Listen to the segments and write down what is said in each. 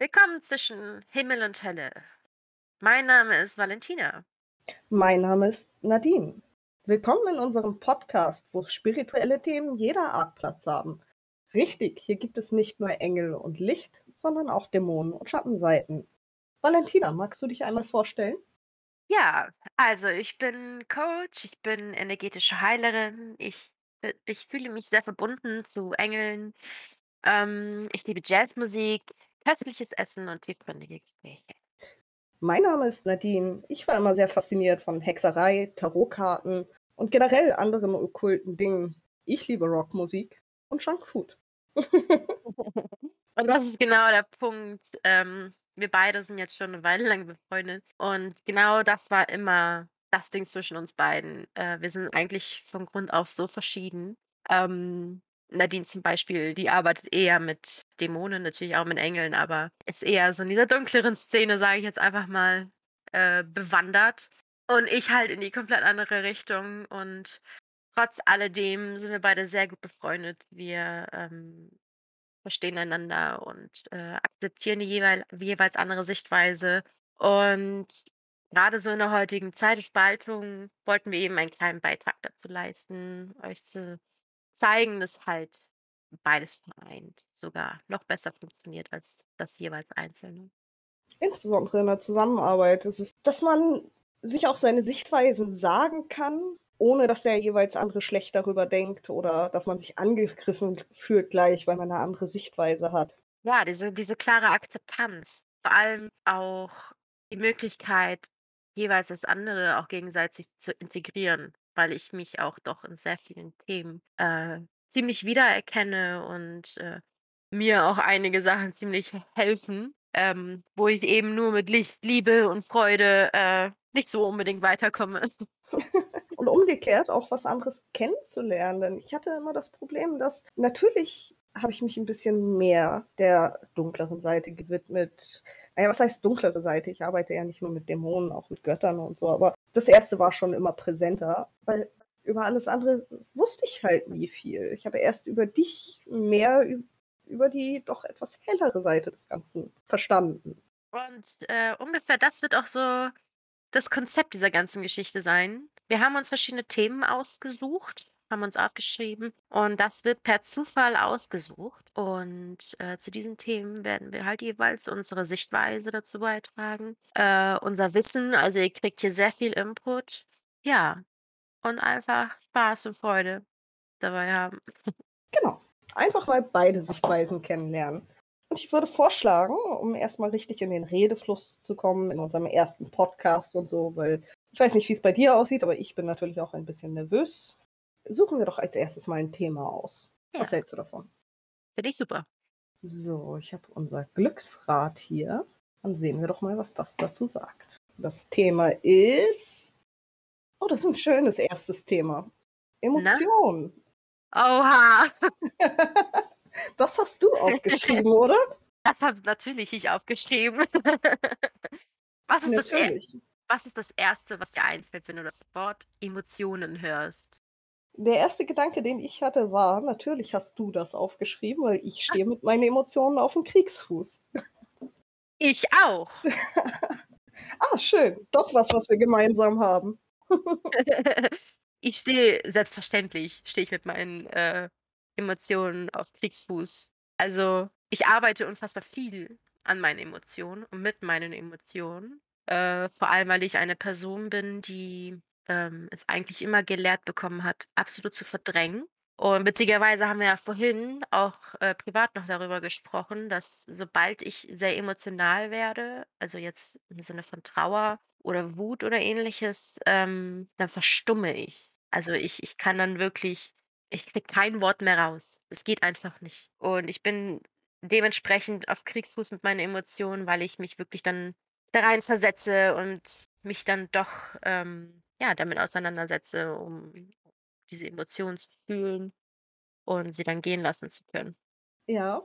Willkommen zwischen Himmel und Hölle. Mein Name ist Valentina. Mein Name ist Nadine. Willkommen in unserem Podcast, wo spirituelle Themen jeder Art Platz haben. Richtig, hier gibt es nicht nur Engel und Licht, sondern auch Dämonen und Schattenseiten. Valentina, magst du dich einmal vorstellen? Ja, also ich bin Coach, ich bin energetische Heilerin, ich, ich fühle mich sehr verbunden zu Engeln. Ähm, ich liebe Jazzmusik, köstliches Essen und tiefgründige Gespräche. Mein Name ist Nadine. Ich war immer sehr fasziniert von Hexerei, Tarotkarten und generell anderen okkulten Dingen. Ich liebe Rockmusik und Junkfood. Und das ist genau der Punkt. Ähm, wir beide sind jetzt schon eine Weile lang befreundet. Und genau das war immer das Ding zwischen uns beiden. Äh, wir sind eigentlich von Grund auf so verschieden. Ähm, Nadine zum Beispiel, die arbeitet eher mit Dämonen, natürlich auch mit Engeln, aber ist eher so in dieser dunkleren Szene, sage ich jetzt einfach mal, äh, bewandert. Und ich halt in die komplett andere Richtung. Und trotz alledem sind wir beide sehr gut befreundet. Wir ähm, verstehen einander und äh, akzeptieren die jeweil, jeweils andere Sichtweise. Und gerade so in der heutigen Zeit der Spaltung wollten wir eben einen kleinen Beitrag dazu leisten, euch zu zeigen, dass halt beides vereint sogar noch besser funktioniert als das jeweils Einzelne. Insbesondere in der Zusammenarbeit ist es, dass man sich auch seine Sichtweisen sagen kann, ohne dass der jeweils andere schlecht darüber denkt oder dass man sich angegriffen fühlt gleich, weil man eine andere Sichtweise hat. Ja, diese, diese klare Akzeptanz. Vor allem auch die Möglichkeit, jeweils das andere auch gegenseitig zu integrieren weil ich mich auch doch in sehr vielen Themen äh, ziemlich wiedererkenne und äh, mir auch einige Sachen ziemlich helfen, ähm, wo ich eben nur mit Licht, Liebe und Freude äh, nicht so unbedingt weiterkomme. und umgekehrt auch was anderes kennenzulernen. Denn ich hatte immer das Problem, dass natürlich habe ich mich ein bisschen mehr der dunkleren Seite gewidmet. Naja, was heißt dunklere Seite? Ich arbeite ja nicht nur mit Dämonen, auch mit Göttern und so, aber das erste war schon immer präsenter, weil über alles andere wusste ich halt nie viel. Ich habe erst über dich mehr über die doch etwas hellere Seite des Ganzen verstanden. Und äh, ungefähr das wird auch so das Konzept dieser ganzen Geschichte sein. Wir haben uns verschiedene Themen ausgesucht, haben uns aufgeschrieben und das wird per Zufall ausgesucht. Und äh, zu diesen Themen werden wir halt jeweils unsere Sichtweise dazu beitragen, äh, unser Wissen. Also ihr kriegt hier sehr viel Input. Ja, und einfach Spaß und Freude dabei haben. Genau. Einfach mal beide Sichtweisen kennenlernen. Und ich würde vorschlagen, um erstmal richtig in den Redefluss zu kommen, in unserem ersten Podcast und so, weil ich weiß nicht, wie es bei dir aussieht, aber ich bin natürlich auch ein bisschen nervös. Suchen wir doch als erstes mal ein Thema aus. Ja. Was hältst du davon? Finde ich super. So, ich habe unser Glücksrad hier. Dann sehen wir doch mal, was das dazu sagt. Das Thema ist. Oh, das ist ein schönes erstes Thema. Emotionen. Oha! das hast du aufgeschrieben, oder? Das habe natürlich ich aufgeschrieben. was, ist das er was ist das Erste, was dir einfällt, wenn du das Wort Emotionen hörst? Der erste Gedanke, den ich hatte, war, natürlich hast du das aufgeschrieben, weil ich stehe mit meinen Emotionen auf dem Kriegsfuß. Ich auch. ah, schön. Doch was, was wir gemeinsam haben. ich stehe, selbstverständlich, stehe ich mit meinen äh, Emotionen auf Kriegsfuß. Also, ich arbeite unfassbar viel an meinen Emotionen und mit meinen Emotionen. Äh, vor allem, weil ich eine Person bin, die ähm, es eigentlich immer gelehrt bekommen hat, absolut zu verdrängen. Und witzigerweise haben wir ja vorhin auch äh, privat noch darüber gesprochen, dass sobald ich sehr emotional werde, also jetzt im Sinne von Trauer oder Wut oder ähnliches, ähm, dann verstumme ich. Also ich, ich kann dann wirklich, ich kriege kein Wort mehr raus. Es geht einfach nicht. Und ich bin dementsprechend auf Kriegsfuß mit meinen Emotionen, weil ich mich wirklich dann da rein versetze und mich dann doch ähm, ja, damit auseinandersetze, um diese Emotionen zu fühlen und sie dann gehen lassen zu können. Ja,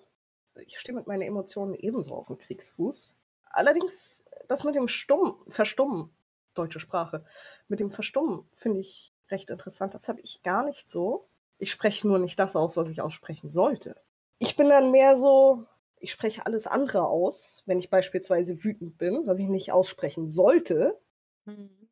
ich stehe mit meinen Emotionen ebenso auf dem Kriegsfuß. Allerdings, das mit dem Stumm, Verstummen, deutsche Sprache, mit dem Verstummen finde ich recht interessant. Das habe ich gar nicht so. Ich spreche nur nicht das aus, was ich aussprechen sollte. Ich bin dann mehr so, ich spreche alles andere aus, wenn ich beispielsweise wütend bin, was ich nicht aussprechen sollte. Mhm.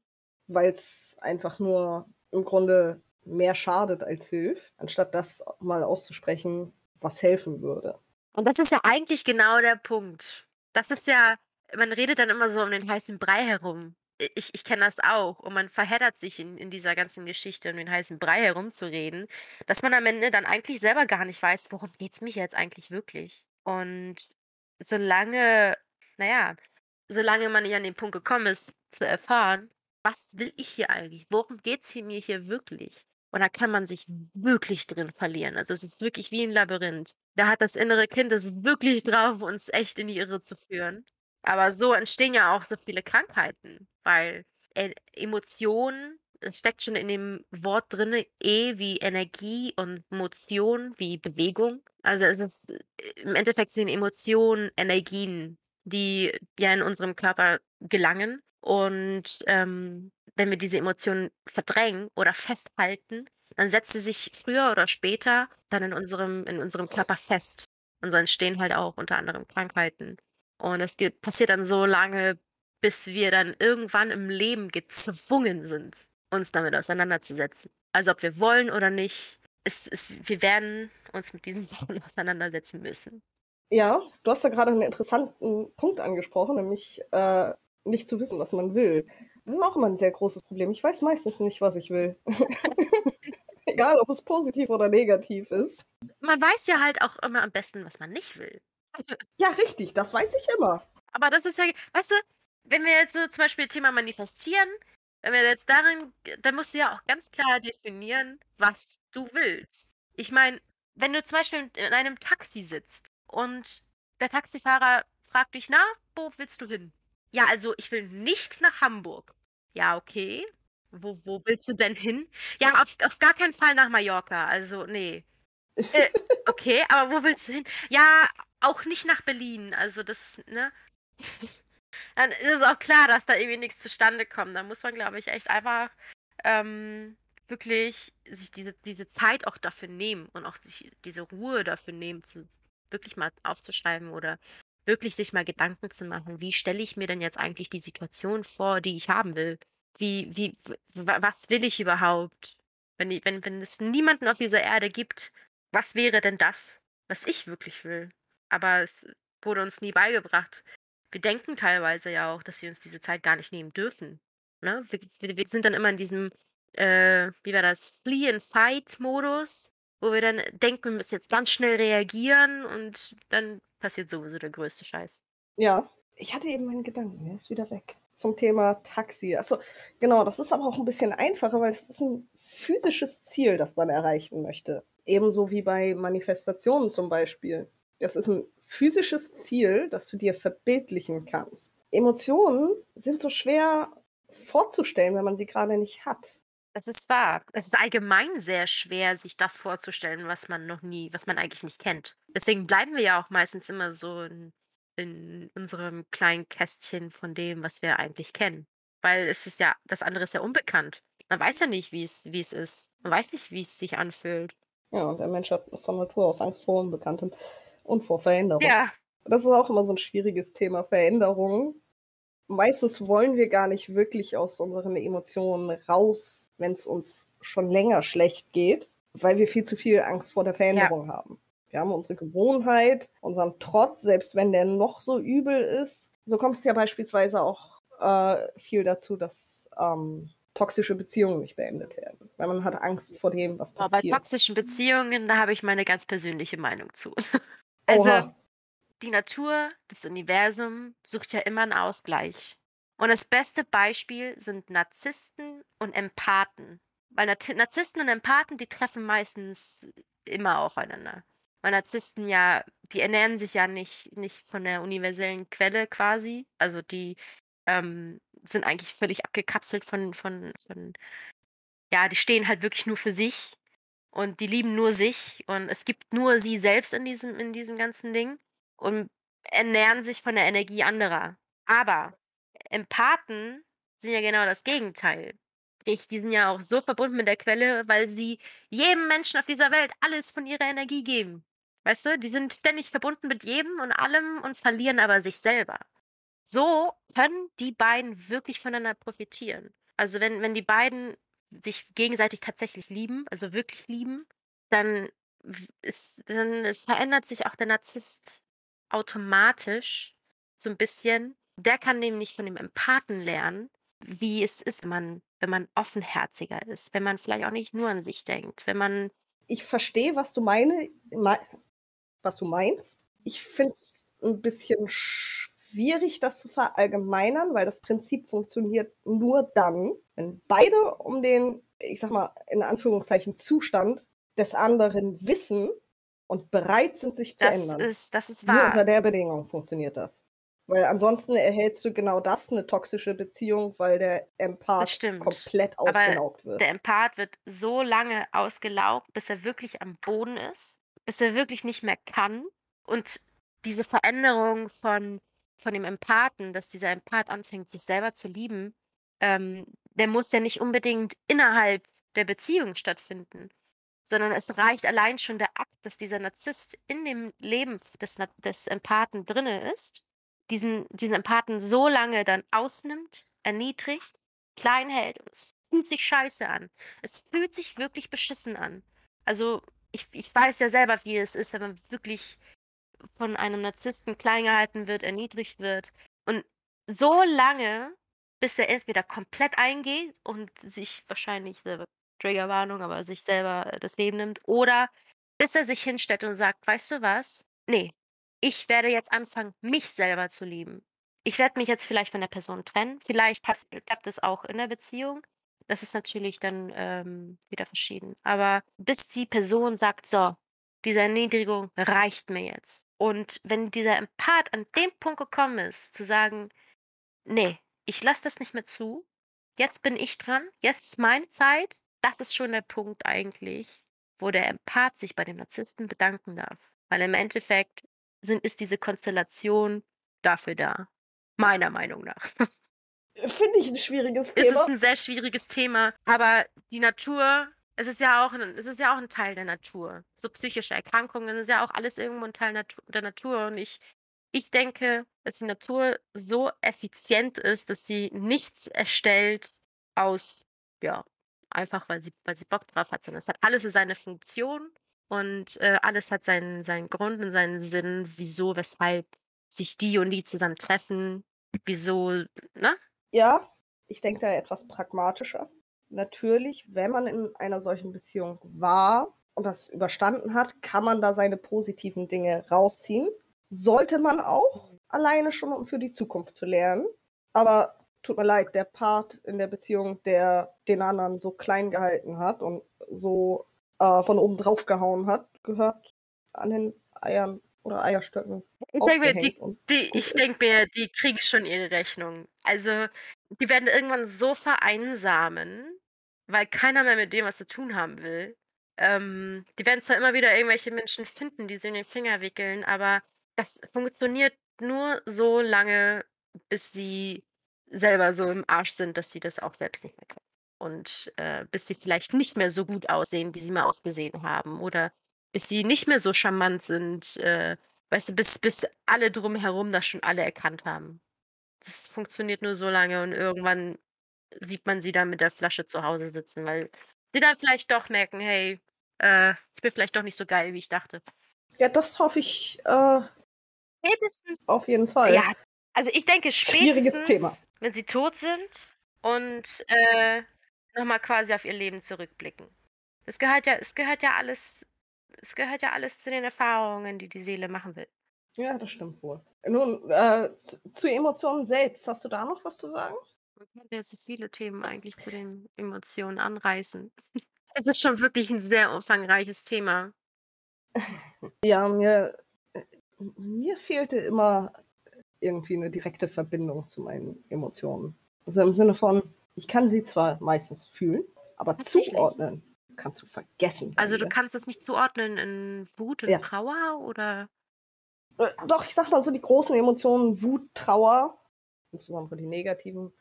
Weil's einfach nur im Grunde mehr schadet als hilft, anstatt das mal auszusprechen, was helfen würde. Und das ist ja eigentlich genau der Punkt. Das ist ja man redet dann immer so um den heißen Brei herum. Ich ich kenne das auch und man verheddert sich in in dieser ganzen Geschichte, um den heißen Brei herumzureden, dass man am Ende dann eigentlich selber gar nicht weiß: „Worum geht's mir jetzt eigentlich wirklich?“ Und solange na ja, solange man nicht an den Punkt gekommen ist, zu erfahren: „Was will ich hier eigentlich? Worum geht's hier mir hier wirklich?“ Und da kann man sich wirklich drin verlieren. Also, es ist wirklich wie 'n Labyrinth. Da hat das innere Kind es wirklich drauf, uns echt in die Irre zu führen. Aber so entstehen ja auch so viele Krankheiten, weil E Emotionen es steckt schon in dem Wort drinne, E wie Energie und Motion wie Bewegung. Also, es ist äh, im Endeffekt sind Emotionen Energien, die ja in unserem Körper gelangen. Und, ähm, wenn wir diese Emotionen verdrängen oder festhalten, dann setzt sie sich früher oder später dann in unserem in unserem Körper fest. Und so entstehen halt auch unter anderem Krankheiten. Und es passiert dann so lange, bis wir dann irgendwann im Leben gezwungen sind, uns damit auseinanderzusetzen. Also, ob wir wollen oder nicht, es es wir werden uns mit diesen Sachen auseinandersetzen müssen. Ja, du hast da grade 'n interessanten Punkt angesprochen, nämlich, äh, nicht zu wissen, was man will. Das ist auch immer 'n sehr großes Problem. Ich weiß meistens nicht, was ich will. Egal, ob es positiv oder negativ ist. Man weiß ja halt auch immer am besten, was man nicht will. Ja, richtig, das weiß ich immer. Aber das ist ja weißt du, wenn wir jetzt so zum Beispiel Thema manifestieren, wenn wir jetzt darin dann musst du ja auch ganz klar definieren, was du willst. Ich meine, wenn du zum Beispiel in in einem Taxi sitzt und der Taxifahrer fragt dich: „Na, wo willst du hin?“ „Ja, also, ich will nicht nach Hamburg.“ „Ja, okay. Wo wo willst du denn hin?“ „Ja, auf auf gar keinen Fall nach Mallorca, also, ne.“ „Äh, okay, aber wo willst du hin?“ „Ja, auch nicht nach Berlin, also, das ne?“ Dann ist es auch klar, dass da irgendwie nix zustande kommt. Da muss man, glaube ich, echt einfach, ähm, wirklich sich diese diese Zeit auch dafür nehmen und auch sich diese Ruhe dafür nehmen, zu wirklich mal aufzuschreiben oder wirklich sich mal Gedanken zu machen: „Wie stelle ich mir denn jetzt eigentlich die Situation vor, die ich haben will? Wie wie was will ich überhaupt? Wenn wenn wenn es niemanden auf dieser Erde gibt, was wäre denn das, was ich wirklich will?“ Aber es wurde uns nie beigebracht. Wir denken teilweise ja auch, dass wir uns diese Zeit gar nicht nehmen dürfen, ne? Wir wir wir sind dann immer in diesem, äh, wie war das, Flee-and-Fight-Modus, wo wir dann denken, wir müssen jetzt ganz schnell reagieren und dann passiert sowieso der größte Scheiß. Ja, ich hatte eben meinen Gedanken, der ist wieder weg. Zum Thema Taxi. Ach so, genau, das ist aber auch 'n bisschen einfacher, weil es ist 'n physisches Ziel, das man erreichen möchte. Ebenso wie bei Manifestationen zum Beispiel. Das ist 'n physisches Ziel, das du dir verbildlichen kannst. Emotionen sind so schwer vorzustellen, wenn man sie grade nicht hat. Das ist wahr. Es ist allgemein sehr schwer, sich das vorzustellen, was man noch nie was man eigentlich nicht kennt. Deswegen bleiben wir ja auch meistens immer so in in unserem kleinen Kästchen von dem, was wir eigentlich kennen. Weil es ist ja das andere ist ja unbekannt. Man weiß ja nicht, wie's wie es ist. Man weiß nicht, wie's sich anfühlt. Ja, und der Mensch hat von Natur aus Angst vor Unbekanntem und vor Veränderung. Ja. Das ist auch immer so 'n schwieriges Thema, Veränderung. Meistens wollen wir gar nicht wirklich aus unseren Emotionen raus, wenn's uns schon länger schlecht geht, weil wir viel zu viel Angst vor der Ja. Veränderung haben. Wir haben unsere Gewohnheit, unseren Trotz, selbst wenn der noch so übel ist. So kommt es ja beispielsweise auch, äh, viel dazu, dass, ähm, toxische Beziehungen nicht beendet werden, weil man hat Angst vor dem, was Boah, bei passiert. toxischen Beziehungen, da habe ich meine ganz persönliche Meinung zu. Also, Oha. Die Natur, das Universum sucht ja immer 'n Ausgleich. Und das beste Beispiel sind Narzissten und Empathen. Weil Narzissten und Empathen, die treffen meistens immer aufeinander. Weil Narzissten ja die ernähren sich ja nicht nicht von der universellen Quelle quasi. Also, die, ähm, sind eigentlich völlig abgekapselt von von von ja, die stehen halt wirklich nur für sich und die lieben nur sich und es gibt nur sie selbst in diesem in diesem ganzen Ding und ernähren sich von der Energie anderer. Aber Empathen sind ja genau das Gegenteil. Sprich, die sind ja auch so verbunden mit der Quelle, weil sie jedem Menschen auf dieser Welt alles von ihrer Energie geben. Weißt du? Die sind ständig verbunden mit jedem und allem und verlieren aber sich selber. So können die beiden wirklich voneinander profitieren. Also, wenn wenn die beiden sich gegenseitig tatsächlich lieben, also wirklich lieben, dann ist dann verändert sich auch der Narzisst automatisch so 'n bisschen. Der kann nämlich von dem Empathen lernen, wie es ist, wenn man wenn man offenherziger ist, wenn man vielleicht auch nicht nur an sich denkt, wenn man Ich verstehe, was du meine mei was du meinst. Ich finde es 'n bisschen schwierig, das zu verallgemeinern, weil das Prinzip funktioniert nur dann, wenn beide um den, ich sage mal, in Anführungszeichen Zustand des anderen wissen und bereit sind, sich zu Das ändern. ist das ist Nur unter wahr. der Bedingung funktioniert das. Weil ansonsten erhältst du genau das, 'ne toxische Beziehung, weil der Empath komplett Aber ausgelaugt wird. der Empath wird so lange ausgelaugt, bis er wirklich am Boden ist, bis er wirklich nicht mehr kann. Und diese Veränderung von von dem Empathen, dass dieser Empath anfängt, sich selber zu lieben, ähm, der muss ja nicht unbedingt innerhalb der Beziehung stattfinden, sondern es reicht allein schon der Akt, dass dieser Narzisst in dem Leben des des Empathen drinnen ist, diesen diesen Empathen so lange dann ausnimmt, erniedrigt, klein hält und es fühlt sich scheiße an. Es fühlt sich wirklich beschissen an. Also, ich ich weiß ja selber, wie es ist, wenn man wirklich von einem Narzissten klein gehalten wird, erniedrigt wird. Und so lange, bis er entweder komplett eingeht und sich wahrscheinlich selber Triggerwarnung, aber sich selber das Leben nimmt oder bis er sich hinstellt und sagt: „Weißt du was? Ne, ich werde jetzt anfangen, mich selber zu lieben. Ich werde mich jetzt vielleicht von der Person trennen.“ Vielleicht klappt es auch in der Beziehung. Das ist natürlich dann, ähm, wieder verschieden. Aber bis die Person sagt: „So, diese Erniedrigung reicht mir jetzt.“ Und wenn dieser Empath an den Punkt gekommen ist, zu sagen: „Ne, ich lasse das nicht mehr zu. Jetzt bin ich dran. Jetzt ist meine Zeit.“ Das ist schon der Punkt eigentlich, wo der Empath sich bei dem Narzissten bedanken darf. Weil im Endeffekt sind ist diese Konstellation dafür da, meiner Meinung nach. Finde ich 'n schwieriges Es ist Thema. 'n sehr schwieriges Thema, aber die Natur es ist ja auch 'n es ist ja auch 'n Teil der Natur. So psychische Erkrankungen ist ja auch alles irgendwo 'n Teil der Natur und ich ich denke, dass die Natur so effizient ist, dass sie nichts erstellt aus ja, einfach weil sie weil sie Bock drauf hat, sondern es hat alles so seine Funktion und, äh, alles hat seinen seinen Grund und seinen Sinn, wieso, weshalb sich die und die zusammen treffen, wieso ne? Ja, ich denke da etwas pragmatischer. Natürlich, wenn man in einer solchen Beziehung war und das überstanden hat, kann man da seine positiven Dinge rausziehen. Sollte man auch, alleine schon, um für die Zukunft zu lernen. Aber tut mir leid, der Part in der Beziehung, der den anderen so klein gehalten hat und so, äh, von oben drauf gehauen hat, gehört an den Eiern oder Eierstöcken Ich denke mir, die die ich denke mir, die kriegen schon ihre Rechnung. Also, die werden irgendwann so vereinsamen, weil keiner mehr mit denen was zu tun haben will. Ähm, die werden zwar immer wieder irgendwelche Menschen finden, die sie in den Finger wickeln, aber das funktioniert nur so lange, bis sie selber so im Arsch sind, dass sie das auch selbst nicht mehr können. Und, äh, bis sie vielleicht nicht mehr so gut aussehen, wie sie mal ausgesehen haben oder bis sie nicht mehr so charmant sind, äh, weißt du, bis bis alle drumherum das schon alle erkannt haben. Das funktioniert nur so lange und irgendwann sieht man sie dann mit der Flasche zu Hause sitzen, weil sie dann vielleicht doch merken: „Hey, äh, ich bin vielleicht doch nicht so geil, wie ich dachte.“ Ja, das hoffe ich, äh Spätestens auf jeden Fall. ja, also, ich denke spätestens, wenn sie tot sind und, äh, noch mal quasi auf ihr Leben zurückblicken. Es gehört ja es gehört ja alles es gehört ja alles zu den Erfahrungen, die die Seele machen will. Ja, das stimmt wohl. Nun, äh, z zu Emotionen selbst, hast du da noch was zu sagen? Man könnte jetzt so viele Themen eigentlich zu den Emotionen anreißen. Es ist schon wirklich 'n sehr umfangreiches Thema. Ja, mir mir fehlte immer irgendwie 'ne direkte Verbindung zu meinen Emotionen. Also, im Sinne von, ich kann sie zwar meistens fühlen, aber zuordnen kannst du vergessen Also, du kannst das nicht zuordnen in Wut und Ja. Trauer oder? Äh, doch, ich sage mal so die großen Emotionen, Wut, Trauer, insbesondere die negativen,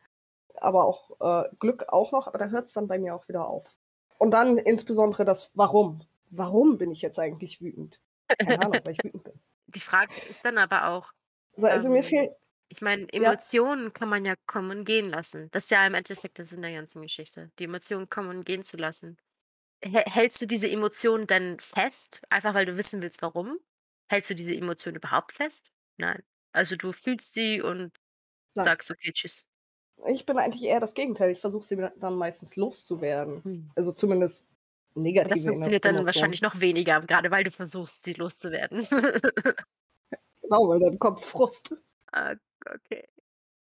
aber auch, äh, Glück auch noch, aber da hört's dann bei mir auch wieder auf. Und dann insbesondere das Warum. Warum bin ich jetzt eigentlich wütend? Keine Ahnung, weil ich wütend bin. Die Frage ist dann aber auch, also mir ähm, fehlt ich meine, ja, Emotionen kann man ja kommen und gehen lassen. Das ist ja im Endeffekt der Sinn der ganzen Geschichte, die Emotionen kommen und gehen zu lassen. Hä hältst du diese Emotionen denn fest, einfach weil du wissen willst, warum? Hältst du diese Emotionen überhaupt fest? Nein. Also, du fühlst sie und nein. sagst: „Okay, tschüss.“ Ich bin eigentlich eher das Gegenteil. Ich versuche sie dann meistens loszuwerden. Hm. Also zumindest das negative Emo funktioniert dann Emotionen. wahrscheinlich noch weniger, grade weil du versuchst, sie loszuwerden. Genau, weil dann kommt Frust. Ah, okay.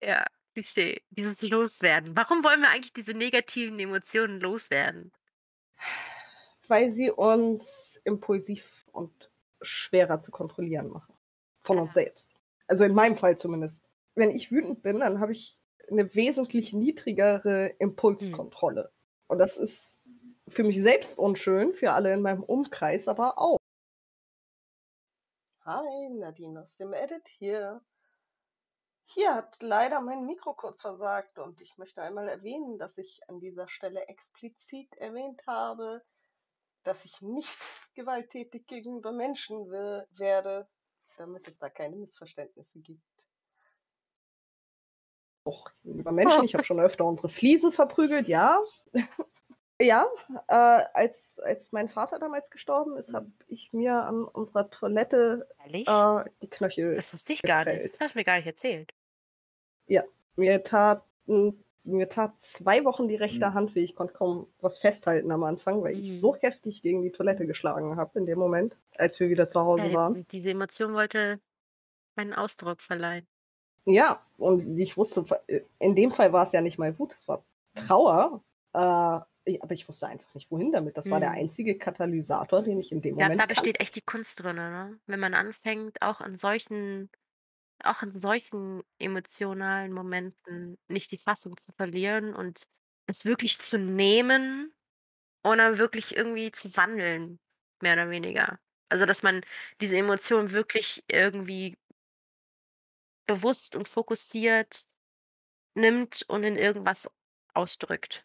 Ja, verstehe. Dieses Loswerden. Warum wollen wir eigentlich diese negativen Emotionen loswerden? Weil sie uns impulsiv und schwerer zu kontrollieren machen. Von uns Ja. selbst. Also in meinem Fall zumindest. Wenn ich wütend bin, dann habe ich eine wesentlich niedrigere Hm. Impulskontrolle. Und das ist für mich selbst unschön, für alle in meinem Umkreis aber auch. Hi, Nadine aus dem Edit hier. Hier hat leider mein Mikro kurz versagt und ich möchte einmal erwähnen, dass ich an dieser Stelle explizit erwähnt habe, dass ich nicht gewalttätig gegenüber Menschen we- werde, damit es da keine Missverständnisse gibt. Auch gegenüber Menschen. Ich habe schon öfter unsere Fliesen verprügelt, ja. ja, äh, als, als mein Vater damals gestorben ist, habe ich mir an unserer Toilette äh, die Knöchel Das wusste ich gar nicht. geprellt. Das hast du mir gar nicht erzählt. Ja, mir tat, mir tat zwei Wochen die rechte Hand weh. Ich konnte kaum was festhalten am Anfang, weil ich Mhm. so heftig gegen die Toilette geschlagen habe in dem Moment, als wir wieder zu Hause Ja, waren. die diese Emotion wollte einen Ausdruck verleihen. Ja, und ich wusste, in dem Fall war es ja nicht mal Wut, es war Trauer. Äh, ich- aber ich wusste einfach nicht, wohin damit. Das war der Mhm. einzige Katalysator, den ich in dem Ja, Moment da besteht echt die Kunst drin, ne? Wenn man anfängt, auch in solchen auch in solchen emotionalen Momenten nicht die Fassung zu verlieren und es wirklich zu nehmen und dann wirklich irgendwie zu wandeln, mehr oder weniger. Also, dass man diese Emotion wirklich irgendwie bewusst und fokussiert nimmt und in irgendwas ausdrückt.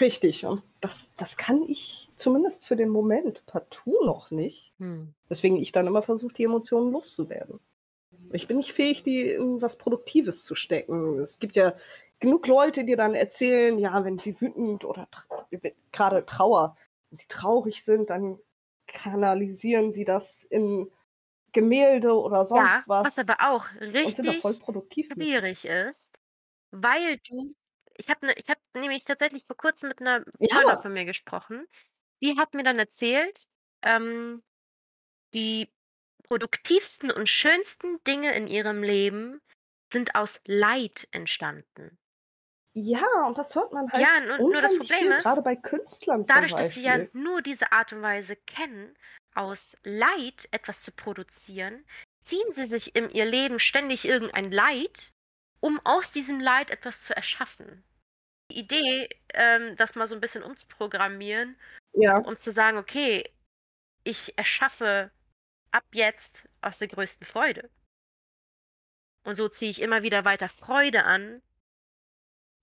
Richtig, und das, das kann ich zumindest für den Moment partout noch nicht. Hm. Weswegen ich dann immer versuche, die Emotionen loszuwerden. Ich bin nicht fähig, die in was Produktives zu stecken. Es gibt ja genug Leute, die dann erzählen, ja, wenn sie wütend oder tra gerade Trauer, wenn sie traurig sind, dann kanalisieren sie das in Gemälde oder sonst Ja, was. was aber auch richtig schwierig ist, weil du ich habe ne ich habe nämlich tatsächlich vor Kurzem mit 'ner Ja. Freundin von mir gesprochen. Die hat mir dann erzählt, ähm, die produktivsten und schönsten Dinge in ihrem Leben sind aus Leid entstanden. Ja, und das hört man halt Ja, nur nur das unheimlich Problem viel, ist, gerade bei Künstlern zum dadurch, dass sie ja Beispiel. nur diese Art und Weise kennen, aus Leid etwas zu produzieren, ziehen sie sich in ihr Leben ständig irgendein Leid, um aus diesem Leid etwas zu erschaffen. Die Idee, ähm, das mal so 'n bisschen umzuprogrammieren, Ja. um zu sagen: „Okay, ich erschaffe ab jetzt aus der größten Freude.“ Und so ziehe ich immer wieder weiter Freude an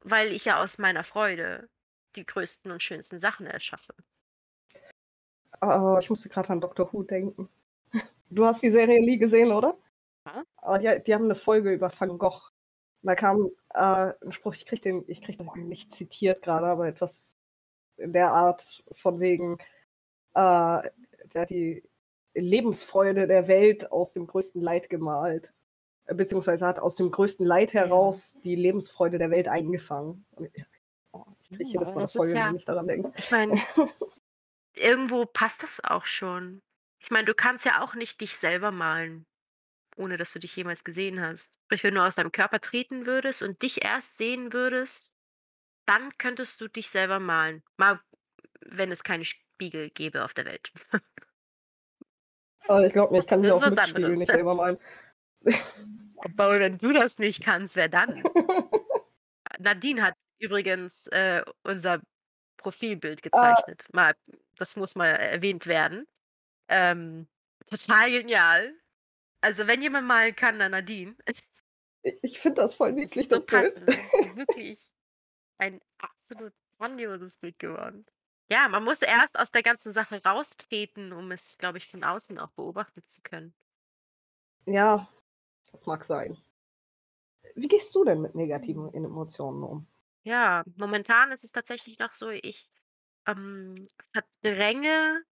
weil ich ja aus meiner Freude die größten und schönsten Sachen erschaffe. Oh, ich musste grad an Doctor Who denken. Du hast die Serie nie gesehen, oder? Ja. Aber die die haben 'ne Folge über Van Gogh. Da kam, äh, 'n Spruch, ich kriege den ich kriege den nicht zitiert grade, aber etwas in der Art von wegen, äh, der hat die Lebensfreude der Welt aus dem größten Leid gemalt. Äh, beziehungsweise hat aus dem größten Leid Ja. heraus die Lebensfreude der Welt eingefangen. Ja, oh, ich kriege Ja, jedes Mal das Heulen, ja wenn ich daran denke. ich meine irgendwo passt das auch schon. Ich meine, du kannst ja auch nicht dich selber malen, ohne dass du dich jemals gesehen hast. Sprich, wenn du aus deinem Körper treten würdest und dich erst sehen würdest, dann könntest du dich selber malen. Mal wenn es keine Spiegel gäbe auf der Welt. Aber ich glaube mir, ich kann Das mir auch mit Spiegel nicht selber malen. Obwohl, wenn du das nicht kannst, wer dann? Nadine hat übrigens, äh, unser Profilbild Äh gezeichnet. Mal das muss mal erwähnt werden. Ähm, total genial. Also, wenn jemand malen kann, dann Nadine. Ich finde das voll Das niedlich, ist so das Bild. Das ist wirklich ein absolut grandioses Bild geworden. Ja, man muss erst aus der ganzen Sache raustreten, um es, glaube ich, von außen auch beobachten zu können. Ja, das mag sein. Wie gehst du denn mit negativen Mhm. Emotionen um? Ja, momentan ist es tatsächlich noch so, ich, ähm, verdränge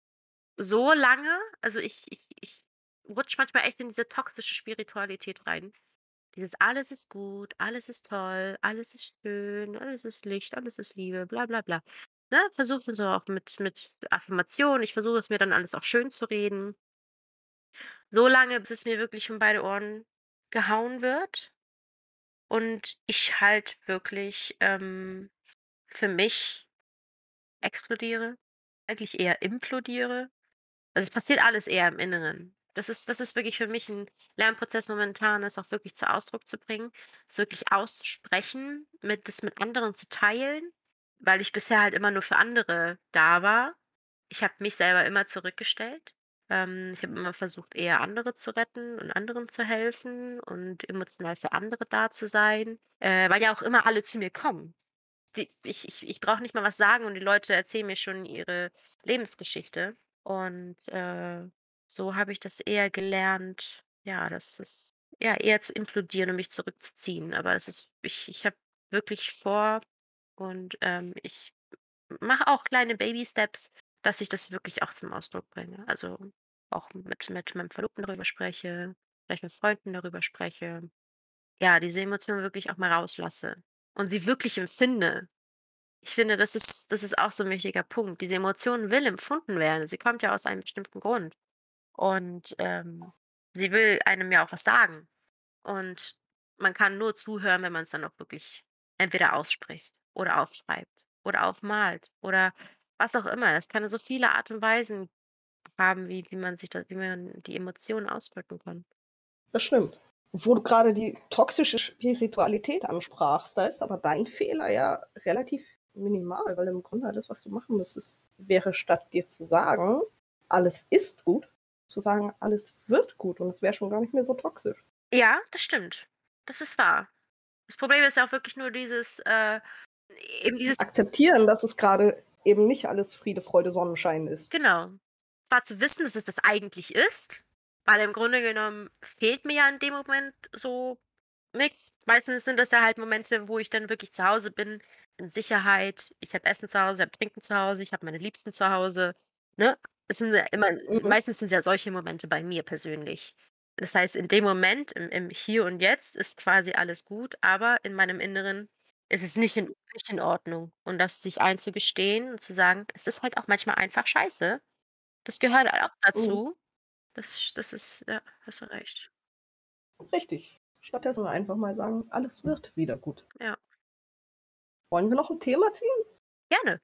so lange also, ich ich ich rutsche manchmal echt in diese toxische Spiritualität rein. Dieses: „Alles ist gut, alles ist toll, alles ist schön, alles ist Licht, alles ist Liebe, bla bla bla.“ Ne, versuche so auch mit mit Affirmation ich versuche es mir dann alles auch schön zu reden. So lange, bis es mir wirklich um beide Ohren gehauen wird und ich halt wirklich, ähm, für mich explodiere, eigentlich eher implodiere. Also, es passiert alles eher im Inneren. Das ist das ist wirklich für mich 'n Lernprozess momentan, das auch wirklich zu Ausdruck zu bringen, es wirklich auszusprechen, mit das mit anderen zu teilen, weil ich bisher halt immer nur für andere da war. Ich habe mich selber immer zurückgestellt. Ähm, ich habe immer versucht, eher andere zu retten und anderen zu helfen und emotional für andere da zu sein, äh, weil ja auch immer alle zu mir kommen. Die ich ich ich brauche nicht mal was sagen und die Leute erzählen mir schon ihre Lebensgeschichte. Und, äh, so habe ich das eher gelernt, ja, das ist ja, eher zu implodieren und mich zurückzuziehen. Aber es ist ich ich habe wirklich vor und, ähm, ich mache auch kleine Baby-Steps, dass ich das wirklich auch zum Ausdruck bringe. Also, auch mit mit meinem Verlobten darüber spreche, vielleicht mit Freunden darüber spreche. Ja, diese Emotionen wirklich auch mal rauslasse und sie wirklich empfinde. Ich finde, das ist das ist auch so 'n wichtiger Punkt. Diese Emotion will empfunden werden. Sie kommt ja aus einem bestimmten Grund. Und, ähm, sie will einem ja auch was sagen. Und man kann nur zuhören, wenn man's dann auch wirklich entweder ausspricht oder aufschreibt oder aufmalt oder was auch immer. Es kann so viele Art und Weisen haben, wie wie man sich da wie man die Emotionen ausdrücken kann. Das stimmt. Wo du grade die toxische Spiritualität ansprachst, da ist aber dein Fehler ja relativ minimal, weil im Grunde alles, was du machen müsstest, wäre statt dir zu sagen: „Alles ist gut“, zu sagen: „Alles wird gut“, und es wäre schon gar nicht mehr so toxisch. Ja, das stimmt. Das ist wahr. Das Problem ist ja auch wirklich nur dieses, äh eben dieses Akzeptieren, dass es grade eben nicht alles Friede, Freude, Sonnenschein ist. Genau. Zwar zu wissen, dass es das eigentlich ist, weil im Grunde genommen fehlt mir ja in dem Moment so nix. Meistens sind das ja halt Momente, wo ich dann wirklich zu Hause bin, in Sicherheit. Ich habe Essen zu Hause, ich habe Trinken zu Hause, ich habe meine Liebsten zu Hause, ne? Es sind ja immer Mhm. meistens sind's ja solche Momente bei mir persönlich. Das heißt, in dem Moment, im im Hier und Jetzt ist quasi alles gut, aber in meinem Inneren ist es nicht in nicht in Ordnung. Und das sich einzugestehen und zu sagen: „Es ist halt auch manchmal einfach scheiße.“ Das gehört halt auch Mhm. dazu. Das sch das ist ja, hast du recht. Richtig. Stattdessen einfach mal sagen: „Alles wird wieder gut.“ Ja. Wollen wir noch 'n Thema ziehen? Gerne.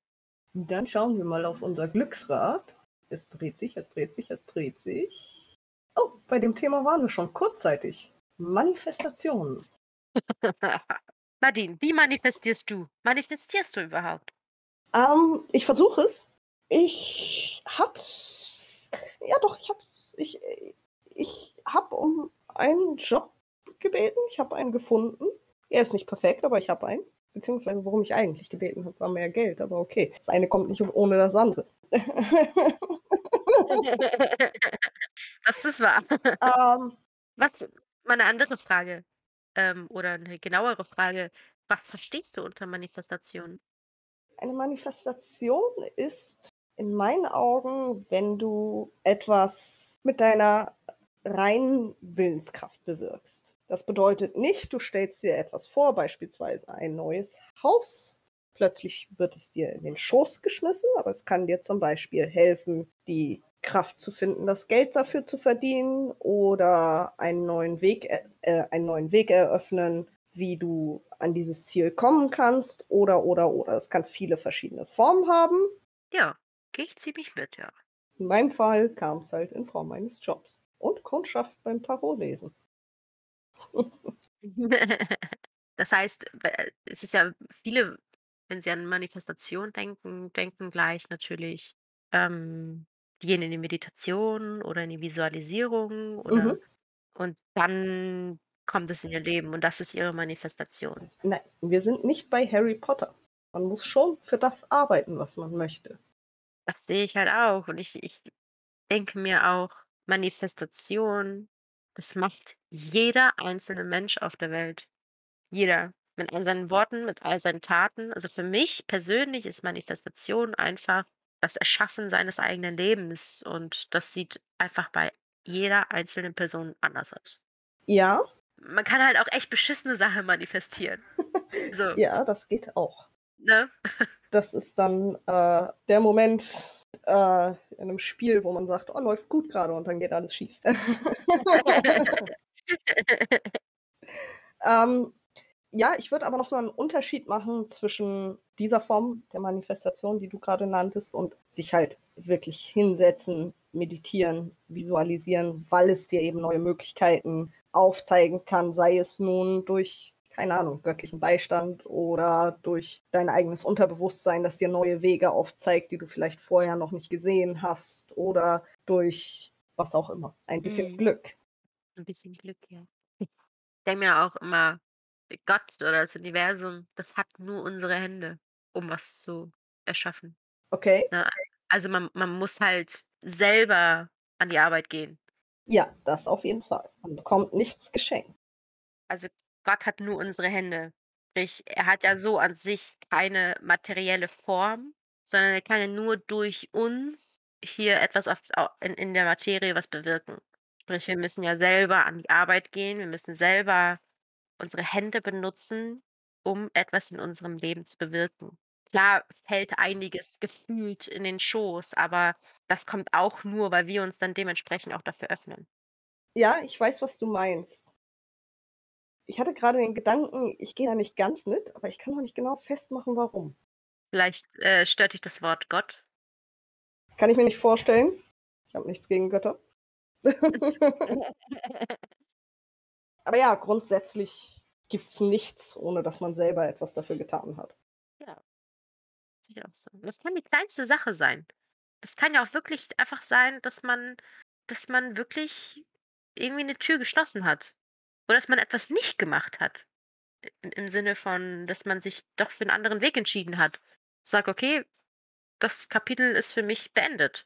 Dann schauen wir mal auf unser Glücksrad. Es dreht sich, es dreht sich, es dreht sich. Oh, bei dem Thema waren wir schon kurzzeitig. Manifestation. Nadine, wie manifestierst du? Manifestierst du überhaupt? Ähm, ich versuche es. Ich habe es ja doch, ich habe es ich ich habe um einen Job gebeten. Ich habe einen gefunden. Er ist nicht perfekt, aber ich habe einen. Beziehungsweise worum ich eigentlich gebeten habe, war mehr Geld, aber okay. Das eine kommt nicht ohne das andere. Das ist wahr. Ähm. Was mal 'ne andere Frage, ähm, oder 'ne genauere Frage. Was verstehst du unter Manifestation? Eine Manifestation ist in meinen Augen, wenn du etwas mit deiner reinen Willenskraft bewirkst. Das bedeutet nicht, du stellst dir etwas vor, beispielsweise ein neues Haus. Plötzlich wird es dir in den Schoß geschmissen, aber es kann dir zum Beispiel helfen, die Kraft zu finden, das Geld dafür zu verdienen oder einen neuen Weg äh, einen neuen Weg eröffnen, wie du an dieses Ziel kommen kannst oder, oder, oder. Es kann viele verschiedene Formen haben. Ja, gehe ich ziemlich mit, ja. In meinem Fall kam's halt in Form eines Jobs und Kundschaft beim Tarotlesen. Das heißt, äh, es ist ja viele, wenn sie an Manifestation denken, denken gleich natürlich, ähm die gehen in die Meditation oder in die Visualisierung oder Mhm. und dann kommt es in ihr Leben und das ist ihre Manifestation. Nein, wir sind nicht bei Harry Potter. Man muss schon für das arbeiten, was man möchte. Das sehe ich halt auch und ich ich denke mir auch, Manifestation, das macht jeder einzelne Mensch auf der Welt. Jeder. Mit all seinen Worten, mit all seinen Taten. Also, für mich persönlich ist Manifestation einfach das Erschaffen seines eigenen Lebens und das sieht einfach bei jeder einzelnen Person anders aus. Ja, Man kann halt auch echt beschissene Sachen manifestieren. So, ja, das geht auch. ne? Das ist dann äh, der Moment äh, in einem Spiel, wo man sagt, oh, läuft gut gerade und dann geht alles schief. ähm, ja, ich würde aber noch mal einen Unterschied machen zwischen dieser Form der Manifestation, die du gerade nanntest, und sich halt wirklich hinsetzen, meditieren, visualisieren, weil es dir eben neue Möglichkeiten aufzeigen kann, sei es nun durch, keine Ahnung, göttlichen Beistand oder durch dein eigenes Unterbewusstsein, das dir neue Wege aufzeigt, die du vielleicht vorher noch nicht gesehen hast, oder durch was auch immer, ein bisschen Mhm. Glück. Ein bisschen Glück, ja. Ich denke mir auch immer, Gott oder das Universum, das hat nur unsere Hände, um was zu erschaffen, Okay? ne? Also, man man muss halt selber an die Arbeit gehen. Ja, das auf jeden Fall. Man bekommt nichts geschenkt. Also, Gott hat nur unsere Hände. Sprich, er hat ja so an sich keine materielle Form, sondern er kann ja nur durch uns hier etwas auf au in in der Materie was bewirken. Sprich, wir müssen ja selber an die Arbeit gehen, wir müssen selber unsere Hände benutzen, um etwas in unserem Leben zu bewirken. Klar fällt einiges gefühlt in den Schoß, aber das kommt auch nur, weil wir uns dann dementsprechend auch dafür öffnen. Ja, ich weiß, was du meinst. Ich hatte gerade den Gedanken, ich gehe da nicht ganz mit, aber ich kann noch nicht genau festmachen, warum. Vielleicht, äh, stört dich das Wort Gott? Kann ich mir nicht vorstellen. Ich habe nichts gegen Götter. Aber ja, grundsätzlich gibt's nichts, ohne dass man selber etwas dafür getan hat. Ja, ich auch so. Das kann die kleinste Sache sein. Das kann ja auch wirklich einfach sein, dass man dass man wirklich irgendwie 'ne Tür geschlossen hat oder dass man etwas nicht gemacht hat. I im Sinne von, dass man sich doch für 'n anderen Weg entschieden hat. Sagt: „Okay, das Kapitel ist für mich beendet.“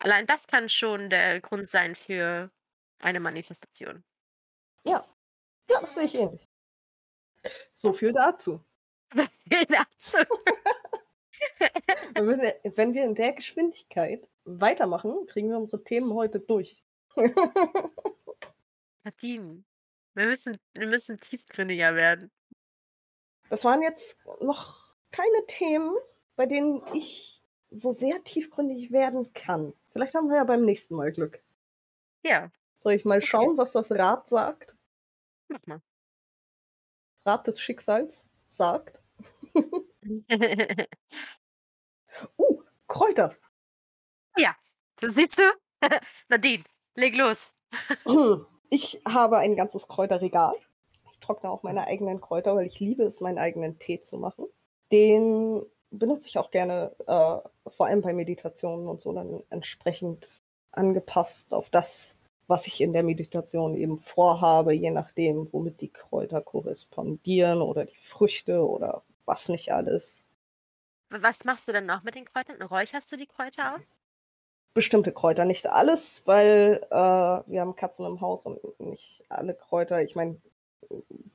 Allein das kann schon der Grund sein für eine Manifestation. Ja. Ja, das sehe ich ähnlich. So viel dazu. Dazu. Wir wenn wir in der Geschwindigkeit weitermachen, kriegen wir unsere Themen heute durch. Nadine, wir müssen wir müssen tiefgründiger werden. Das waren jetzt noch keine Themen, bei denen ich so sehr tiefgründig werden kann. Vielleicht haben wir ja beim nächsten Mal Glück. Ja, Soll ich mal Okay. schauen, was das Rad sagt? mach mal. Rad des Schicksals sagt. Uh, Kräuter. Du siehst du? Nadine, leg los. Ich habe ein ganzes Kräuterregal. Ich trockne auch meine eigenen Kräuter, weil ich liebe es, meinen eigenen Tee zu machen. Den benutze ich auch gerne, äh, vor allem bei Meditationen und so, dann entsprechend angepasst auf das, was ich in der Meditation eben vorhabe, je nachdem, womit die Kräuter korrespondieren oder die Früchte oder was nicht alles. Was machst du denn noch mit den Kräutern? Räucherst du die Kräuter auch? Bestimmte Kräuter, nicht alles, weil äh, wir haben Katzen im Haus und nicht alle Kräuter. Ich meine,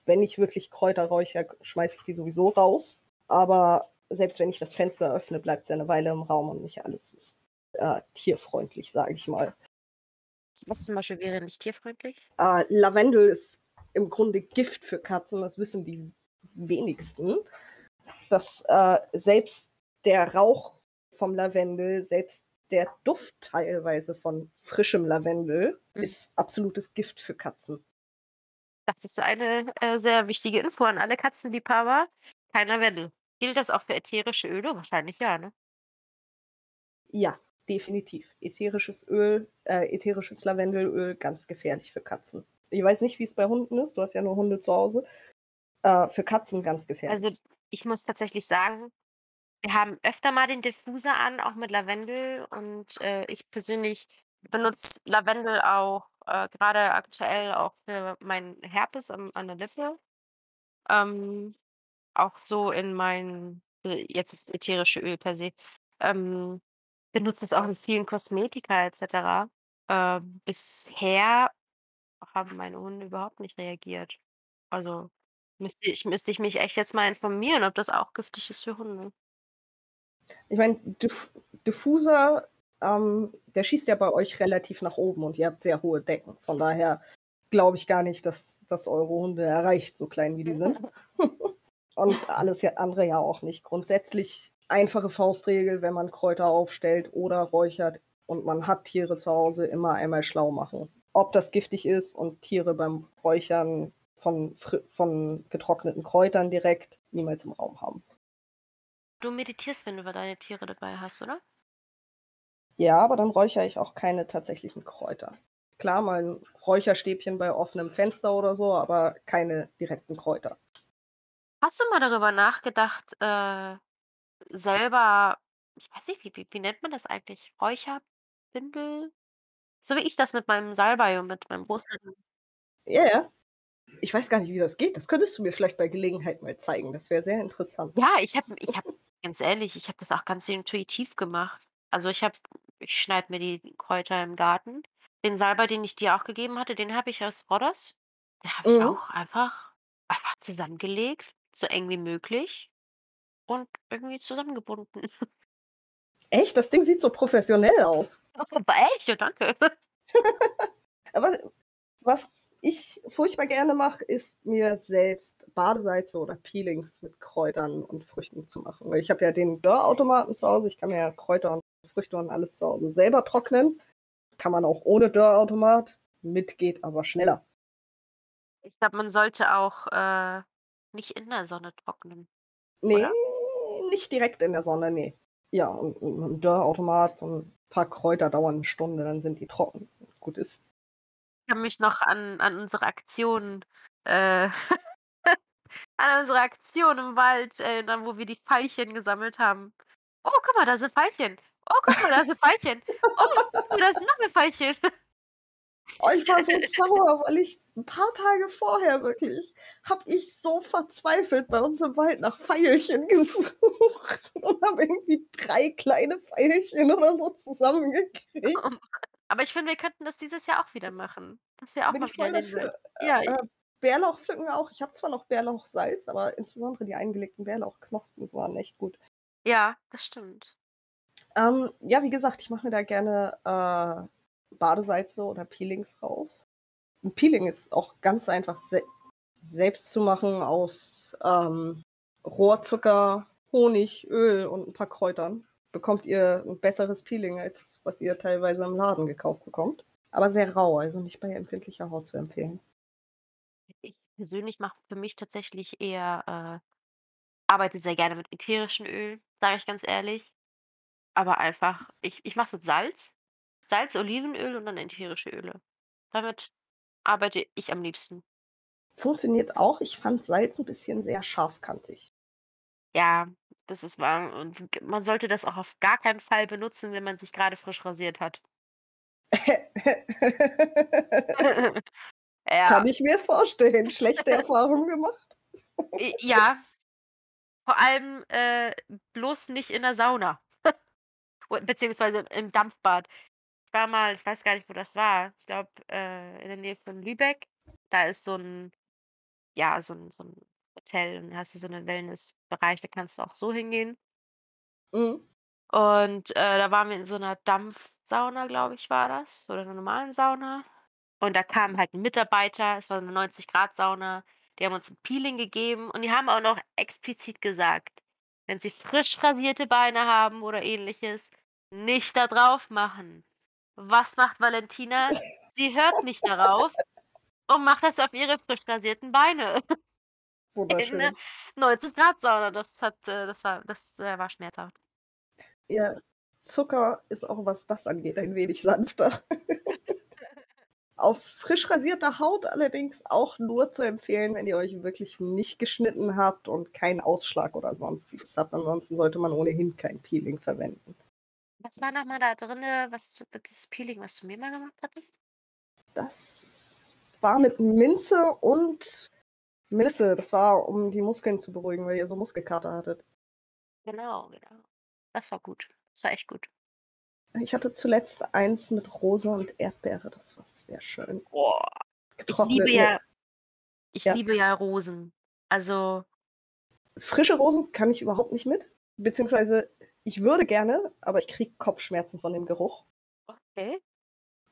wenn ich wirklich Kräuter räuchere, schmeiße ich die sowieso raus. Aber selbst wenn ich das Fenster öffne, bleibt es eine Weile im Raum und nicht alles ist äh, tierfreundlich, sage ich mal. Was zum Beispiel wäre nicht tierfreundlich? Äh, Lavendel ist im Grunde Gift für Katzen, das wissen die wenigsten. Dass äh, selbst der Rauch vom Lavendel, selbst der Duft teilweise von frischem Lavendel Mhm. ist absolutes Gift für Katzen. Das ist eine, äh, sehr wichtige Info an alle Katzenliebhaber. Kein Lavendel. Gilt das auch für ätherische Öle? Wahrscheinlich ja, ne? Ja, definitiv. Ätherisches Öl, äh, ätherisches Lavendelöl, ganz gefährlich für Katzen. Ich weiß nicht, wie es bei Hunden ist. Du hast ja nur Hunde zu Hause. Äh, für Katzen ganz gefährlich. Also, ich muss tatsächlich sagen, wir haben öfter mal den Diffuser an, auch mit Lavendel und, äh, ich persönlich benutze Lavendel auch, äh, grade aktuell auch für meinen Herpes am an der Lippe. Ähm, auch so in mein äh, jetzt das ätherische Öl per se. Ähm, Benutze es auch in vielen Kosmetika et cetera. Äh, bisher haben meine Hunde überhaupt nicht reagiert. Also, müsste ich müsste ich mich echt jetzt mal informieren, ob das auch giftig ist für Hunde. Ich meine, Diff Diffuser, ähm, der schießt ja bei euch relativ nach oben und ihr habt sehr hohe Decken. Von daher glaube ich gar nicht, dass das eure Hunde erreicht, so klein wie die sind. Und alles andere ja auch nicht. Grundsätzlich einfache Faustregel, wenn man Kräuter aufstellt oder räuchert und man hat Tiere zu Hause, immer einmal schlau machen. Ob das giftig ist und Tiere beim Räuchern von, von getrockneten Kräutern direkt niemals im Raum haben. Du meditierst, wenn du deine Tiere dabei hast, oder? Ja, aber dann räuchere ich auch keine tatsächlichen Kräuter. Klar, mal ein Räucherstäbchen bei offenem Fenster oder so, aber keine direkten Kräuter. Hast du mal darüber nachgedacht, äh, selber ich weiß nicht, wie wie wie nennt man das eigentlich? Räucherbündel? So wie ich das mit meinem Salbei und mit meinem Großeltern Ja, ja. Ich weiß gar nicht, wie das geht. Das könntest du mir vielleicht bei Gelegenheit mal zeigen. Das wäre sehr interessant. Ja, ich habe ich habe ganz ehrlich, ich habe das auch ganz intuitiv gemacht. Also, ich habe ich schneide mir die Kräuter im Garten. Den Salbei, den ich dir auch gegeben hatte, den habe ich aus Rhodos. Den habe ich Mhm. auch einfach einfach zusammengelegt, so eng wie möglich und irgendwie zusammengebunden. Echt? Das Ding sieht so professionell aus. Aber echt? Ja, danke. Aber was ich furchtbar gerne mache, ist mir selbst Badesalze oder Peelings mit Kräutern und Früchten zu machen. Weil ich habe ja den Dörrautomaten zu Hause. Ich kann mir ja Kräuter und Früchte und alles zu Hause selber trocknen. Kann man auch ohne Dörrautomat. Mit geht aber schneller. Ich glaube, man sollte auch, äh, nicht in der Sonne trocknen, Nee, oder? nicht direkt in der Sonne, nee. Ja, und, und mit 'm Dörrautomat so 'n paar Kräuter dauern 'ne Stunde, dann sind die trocken. Gut ist. Ich kann mich noch an an unsere Aktion, äh an unsere Aktion im Wald erinnern, wo wir die Veilchen gesammelt haben. „Oh, guck mal, da sind Veilchen. Oh, guck mal, da sind Veilchen. Oh, da sind noch mehr Veilchen.“ Oh, ich war so sauer, weil ich 'n paar Tage vorher wirklich habe ich so verzweifelt bei uns im Wald nach Veilchen gesucht und habe irgendwie 3 kleine Veilchen oder so zusammengekriegt. Aber ich finde, wir könnten das dieses Jahr auch wieder machen, dass wir auch Bin mal wieder ja, Äh, äh, Bärlauch pflücken auch. Ich habe zwar noch Bärlauchsalz, aber insbesondere die eingelegten Bärlauchknospen waren echt gut. Ja, das stimmt. Ähm, ja, wie gesagt, ich mache mir da gerne, äh, Badesalze oder Peelings raus. 'N Peeling ist auch ganz einfach se selbst zu machen aus, ähm, Rohrzucker, Honig, Öl und 'n paar Kräutern. Bekommt ihr 'n besseres Peeling, als was ihr teilweise im Laden gekauft bekommt. Aber sehr rau, also nicht bei empfindlicher Haut zu empfehlen. Ich persönlich mache für mich tatsächlich eher, äh arbeite sehr gerne mit ätherischen Ölen, sage ich ganz ehrlich. Aber einfach ich ich mache es mit Salz, Salz, Olivenöl und dann ätherische Öle. Damit arbeite ich am liebsten. Funktioniert auch. Ich fand Salz 'n bisschen sehr scharfkantig. Ja, das ist wahr und man sollte das auch auf gar keinen Fall benutzen, wenn man sich grade frisch rasiert hat. Ja. Kann ich mir vorstellen. Schlechte Erfahrungen gemacht? Ja. Vor allem, äh, bloß nicht in der Sauna. Beziehungsweise im Dampfbad. Ich war mal ich weiß gar nicht, wo das war. Ich glaube, äh, in der Nähe von Lübeck. Da ist so 'n ja, so 'n so 'n Hotel und da hast du so 'nen Wellnessbereich, da kannst du auch so hingehen. Mhm. Und, äh, da waren wir in so 'ner Dampfsauna, glaube ich, war das oder 'ner normalen Sauna. Und da kam halt 'n Mitarbeiter, es war 'ne 90 Grad Sauna. Die haben uns 'n Peeling gegeben und die haben auch noch explizit gesagt: „Wenn Sie frisch rasierte Beine haben oder Ähnliches, nicht da drauf machen.“ Was macht Valentina? Sie hört nicht darauf und macht das auf ihre frisch rasierten Beine. In 'ne Wunderschön. 90 Grad Sauna. Das hat, äh das war das, äh, war schmerzhaft. Ja, Zucker ist auch, was das angeht, ein wenig sanfter. Auf frisch rasierter Haut allerdings auch nur zu empfehlen, wenn ihr euch wirklich nicht geschnitten habt und keinen Ausschlag oder Sonstiges habt. Ansonsten sollte man ohnehin kein Peeling verwenden. Was war noch mal da drinne, was du das Peeling, was du mir mal gemacht hattest? Das war mit Minze und Melisse. Das war, um die Muskeln zu beruhigen, weil ihr so Muskelkater hattet. Genau, genau. Das war gut. Das war echt gut. Ich hatte zuletzt eins mit Rose und Erdbeere. Das war sehr schön. Boah. Ich Getrocknet liebe ja, ich Ja. liebe ja Rosen. Also, Frische Rosen kann ich überhaupt nicht mit. Beziehungsweise ich würde gerne, aber ich kriege Kopfschmerzen von dem Geruch. okay.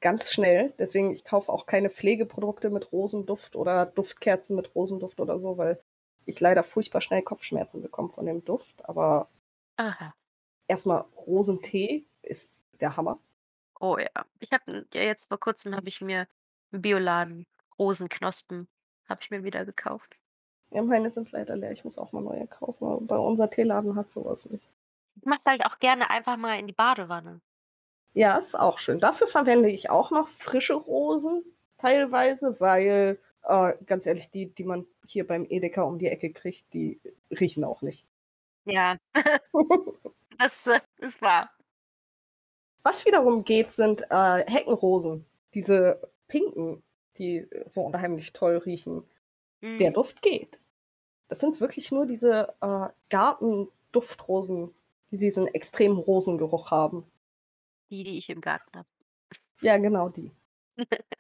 Ganz schnell. Deswegen, ich kaufe auch keine Pflegeprodukte mit Rosenduft oder Duftkerzen mit Rosenduft oder so, weil ich leider furchtbar schnell Kopfschmerzen bekomme von dem Duft. Aber Aha. erstmal Rosentee ist der Hammer. Oh ja. Ich habe ja jetzt vor kurzem habe ich mir im Bioladen Rosenknospen habe ich mir wieder gekauft. Ja, meine sind leider leer. Ich muss auch mal neue kaufen. Aber bei unser Teeladen hat sowas nicht. Ich mache es halt auch gerne einfach mal in die Badewanne. Ja, ist auch schön. Dafür verwende ich auch noch frische Rosen teilweise, weil, äh, ganz ehrlich, die, die man hier beim Edeka um die Ecke kriegt, die riechen auch nicht. Ja. das äh, ist wahr. Was wiederum geht, sind äh, Heckenrosen. Diese pinken, die so unheimlich toll riechen. Der Mhm. Duft geht. Das sind wirklich nur diese äh, Gartenduftrosen, die diesen extremen Rosengeruch haben. Die, die ich im Garten habe. Ja, genau die.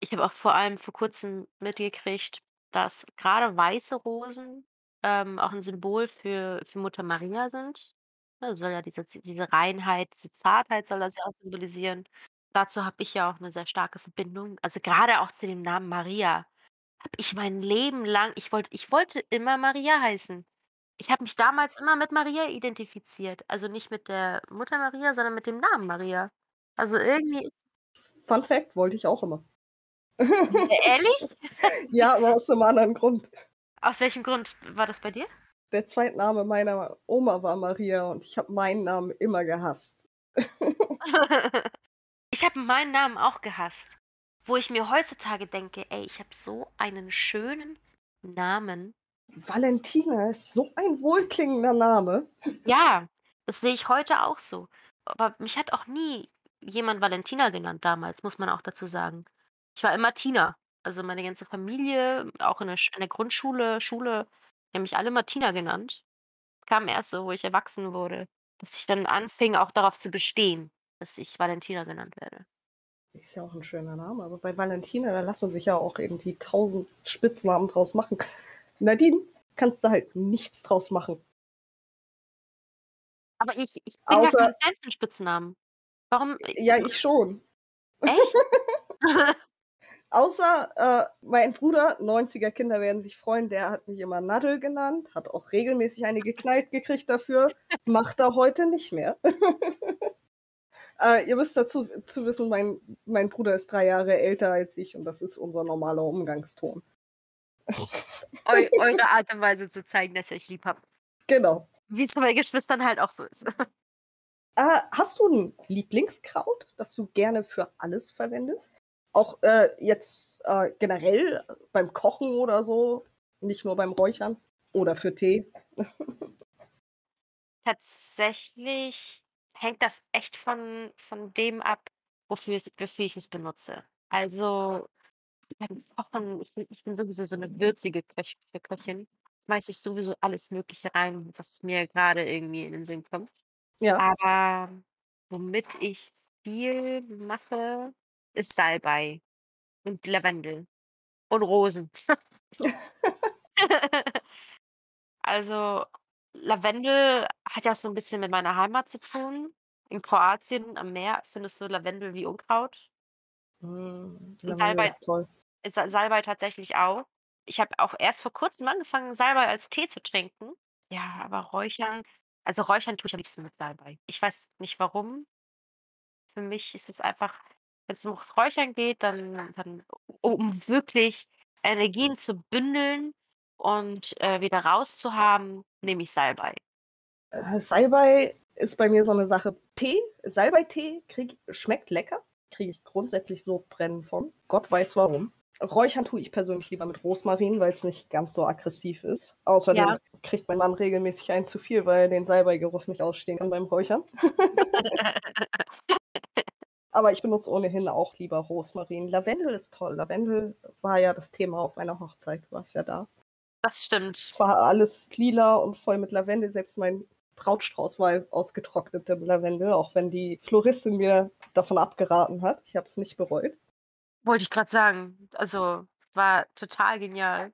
Ich habe auch vor allem vor Kurzem mitgekriegt, dass gerade weiße Rosen ähm, auch ein Symbol für, für Mutter Maria sind. Ne, soll ja diese, diese Reinheit, diese Zartheit soll das ja auch symbolisieren. Dazu habe ich ja auch eine sehr starke Verbindung. Also gerade auch zu dem Namen Maria habe ich mein Leben lang, ich wollte, ich wollte immer Maria heißen. Ich habe mich damals immer mit Maria identifiziert. Also nicht mit der Mutter Maria, sondern mit dem Namen Maria. Also irgendwie ist. Fun Fact wollte ich auch immer. Ehrlich? Ja, aber aus einem anderen Grund. Aus welchem Grund war das bei dir? Der Zweitname meiner Oma war Maria und ich habe meinen Namen immer gehasst. Ich habe meinen Namen auch gehasst. Wo ich mir heutzutage denke, ey, ich habe so einen schönen Namen. Valentina ist so ein wohlklingender Name. Ja, das sehe ich heute auch so. Aber mich hat auch nie jemand Valentina genannt damals, muss man auch dazu sagen. Ich war immer Tina. Also meine ganze Familie, auch in der, in der Grundschule, Schule, die haben mich alle immer Tina genannt. Es kam erst so, wo ich erwachsen wurde, dass ich dann anfing, auch darauf zu bestehen, dass ich Valentina genannt werde. Ist ja auch ein schöner Name, aber bei Valentina, da lassen sich ja auch irgendwie tausend Spitznamen draus machen. Nadine kannst du halt nichts draus machen. Aber ich, ich bin Außer- ja kein Fan von Spitznamen. Warum? Ja, ich schon. Echt? Außer äh, mein Bruder, 90er Kinder werden sich freuen, der hat mich immer Nadel genannt, hat auch regelmäßig eine geknallt gekriegt dafür, macht er heute nicht mehr. äh, ihr müsst dazu zu wissen, mein, mein Bruder ist drei Jahre älter als ich und das ist unser normaler Umgangston. Eu eure Art und Weise zu zeigen, dass ihr euch lieb habt. Genau. Wie es bei Geschwistern halt auch so ist. Äh, hast du ein Lieblingskraut, das du gerne für alles verwendest? Auch äh, jetzt äh, generell beim Kochen oder so, nicht nur beim Räuchern oder für Tee. Tatsächlich hängt das echt von, von dem ab, wofür, es, wofür ich es benutze. Also beim Kochen, ich bin, ich bin sowieso so eine würzige Köch Köchin. Schmeiße ich sowieso alles Mögliche rein, was mir gerade irgendwie in den Sinn kommt. Ja. Aber womit ich viel mache, ist Salbei und Lavendel und Rosen. also Lavendel hat ja auch so ein bisschen mit meiner Heimat zu tun. In Kroatien am Meer findest du Lavendel wie Unkraut. Mm, Salbei- ist toll. Sa- Salbei tatsächlich auch. Ich habe auch erst vor kurzem angefangen, Salbei als Tee zu trinken. Ja, aber Räuchern, also Räuchern tue ich am liebsten mit Salbei. Ich weiß nicht warum. Für mich ist es einfach, wenn es ums Räuchern geht, dann, dann um wirklich Energien zu bündeln und äh, wieder rauszuhaben, nehme ich Salbei. Äh, Salbei ist bei mir so eine Sache. Tee, Salbeitee schmeckt lecker. Kriege ich grundsätzlich so brennen von. Gott weiß warum. Räuchern tue ich persönlich lieber mit Rosmarin, weil es nicht ganz so aggressiv ist. Außerdem Ja. kriegt mein Mann regelmäßig ein zu viel, weil er den Salbeigeruch nicht ausstehen kann beim Räuchern. Aber ich benutze ohnehin auch lieber Rosmarin. Lavendel ist toll. Lavendel war ja das Thema auf meiner Hochzeit. Du warst ja da. Das stimmt. Es war alles lila und voll mit Lavendel. Selbst mein Brautstrauß war aus getrocknetem Lavendel, auch wenn die Floristin mir davon abgeraten hat. Ich habe es nicht bereut. Wollte ich grad sagen. Also, war total genial.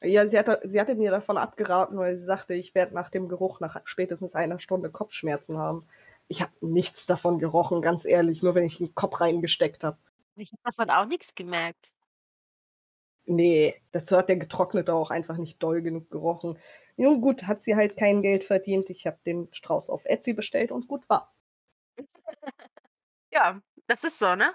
Ja, sie hatte sie hatte mir davon abgeraten, weil sie sagte, ich werde nach dem Geruch nach spätestens einer Stunde Kopfschmerzen haben. Ich habe nichts davon gerochen, ganz ehrlich, nur wenn ich 'n Kopf reingesteckt habe. Ich habe davon auch nix gemerkt. Ne, dazu hat der getrocknete auch einfach nicht doll genug gerochen. Nun gut, hat sie halt kein Geld verdient. Ich habe den Strauß auf Etsy bestellt und gut war. Ja, das ist so, ne?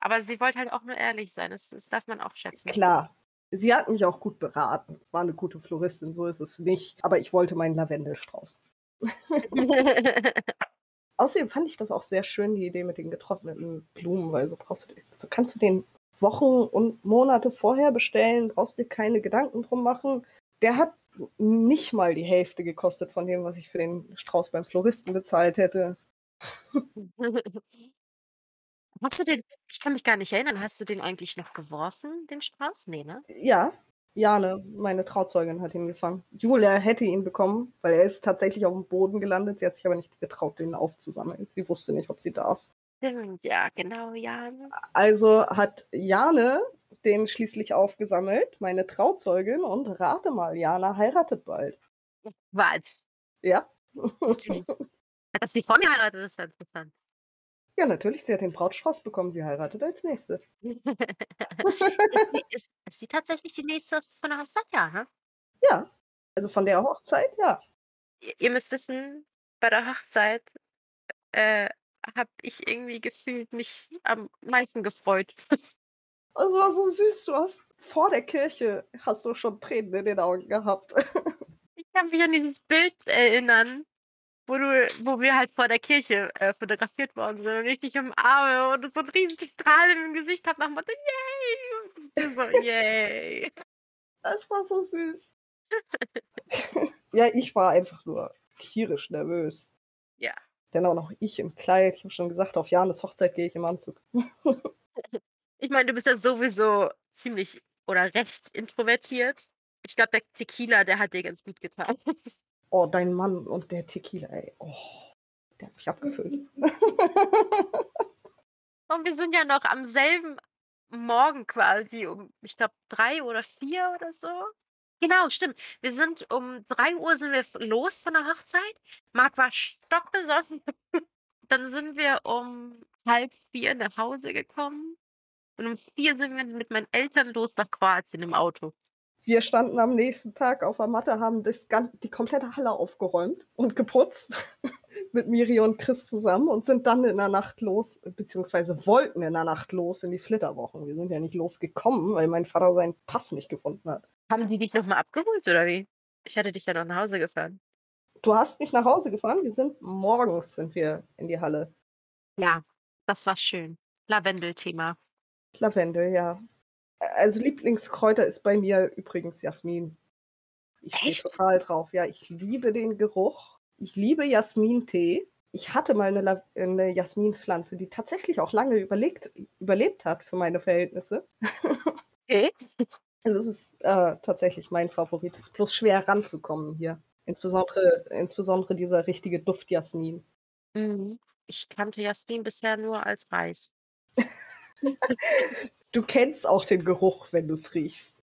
Aber sie wollte halt auch nur ehrlich sein. Das das darf man auch schätzen. Klar. Sie hat mich auch gut beraten. War 'ne gute Floristin, so ist es nicht, aber ich wollte meinen Lavendelstrauß. Außerdem fand ich das auch sehr schön, die Idee mit den getrockneten Blumen, weil so brauchst du so kannst du den Wochen und Monate vorher bestellen, brauchst dir keine Gedanken drum machen. Der hat nicht mal die Hälfte gekostet von dem, was ich für den Strauß beim Floristen bezahlt hätte. Hast du den ich kann mich gar nicht erinnern, hast du den eigentlich noch geworfen, den Strauß? Ne, ne? Ja, Jane, meine Trauzeugin, hat ihn gefangen. Julia hätte ihn bekommen, weil er ist tatsächlich aufm Boden gelandet. Sie hat sich aber nicht getraut, den aufzusammeln. Sie wusste nicht, ob sie darf. Stimmt, ja, genau, Jane. Also hat Jane den schließlich aufgesammelt, meine Trauzeugin, und rate mal, Jane heiratet bald. Was? Ja. Hat sie vor mir geheiratet? Das ist ja interessant. Ja, natürlich, sie hat den Brautstrauß bekommen, sie heiratet als Nächste. Ist sie ist ist sie tatsächlich die Nächste von der Hochzeit? Ja, ne? Ja, also von der Hochzeit, ja. Ihr müsst wissen, bei der Hochzeit, äh, habe ich irgendwie gefühlt mich am meisten gefreut. Es war so süß, du hast vor der Kirche hast du schon Tränen in den Augen gehabt. Ich kann mich an dieses Bild erinnern, wo du wo wir halt vor der Kirche, äh, fotografiert worden sind und ich dich umarme und du so 'n riesen Strahlen im Gesicht habe nach Motto: „Yay!“ Und du so: „Yay!“ Das war so süß. Ja, ich war einfach nur tierisch nervös. Ja. Dann auch noch ich im Kleid. Ich habe schon gesagt, auf Janes Hochzeit gehe ich im Anzug. Ich meine, du bist ja sowieso ziemlich oder recht introvertiert. Ich glaube, der Tequila, der hat dir ganz gut getan. Oh, dein Mann und der Tequila, ey. Oh, der hat mich abgefüllt. Und wir sind ja noch am selben Morgen quasi um, ich glaube, 3 oder 4 oder so. Genau, stimmt. Wir sind um 3:00 sind wir los von der Hochzeit. Marc war stockbesoffen. Dann sind wir um 3:30 nach Hause gekommen und um 4 sind wir mit meinen Eltern los nach Kroatien im Auto. Wir standen am nächsten Tag auf der Matte, haben das gan die komplette Halle aufgeräumt und geputzt mit Miri und Chris zusammen und sind dann in der Nacht los beziehungsweise wollten in der Nacht los in die Flitterwochen. Wir sind ja nicht losgekommen, weil mein Vater seinen Pass nicht gefunden hat. Haben die dich noch mal abgeholt oder wie? Ich hatte dich ja noch nach Hause gefahren. Du hast mich nach Hause gefahren? Wir sind morgens sind wir in die Halle. Ja, das war schön. Lavendelthema. Lavendel, ja. Also Lieblingskräuter ist bei mir übrigens Jasmin. Ich stehe total drauf. Ja, ich liebe den Geruch. Ich liebe Jasmintee. Ich hatte mal 'ne Lav äh, 'ne Jasminpflanze, die tatsächlich auch lange überlegt überlebt hat für meine Verhältnisse. Okay. Also, es ist, äh, tatsächlich mein Favorit. Ist bloß schwer ranzukommen hier. Insbesondere insbesondere dieser richtige Duft Jasmin. Mhm. Ich kannte Jasmin bisher nur als Reis. Du kennst auch den Geruch, wenn du's riechst.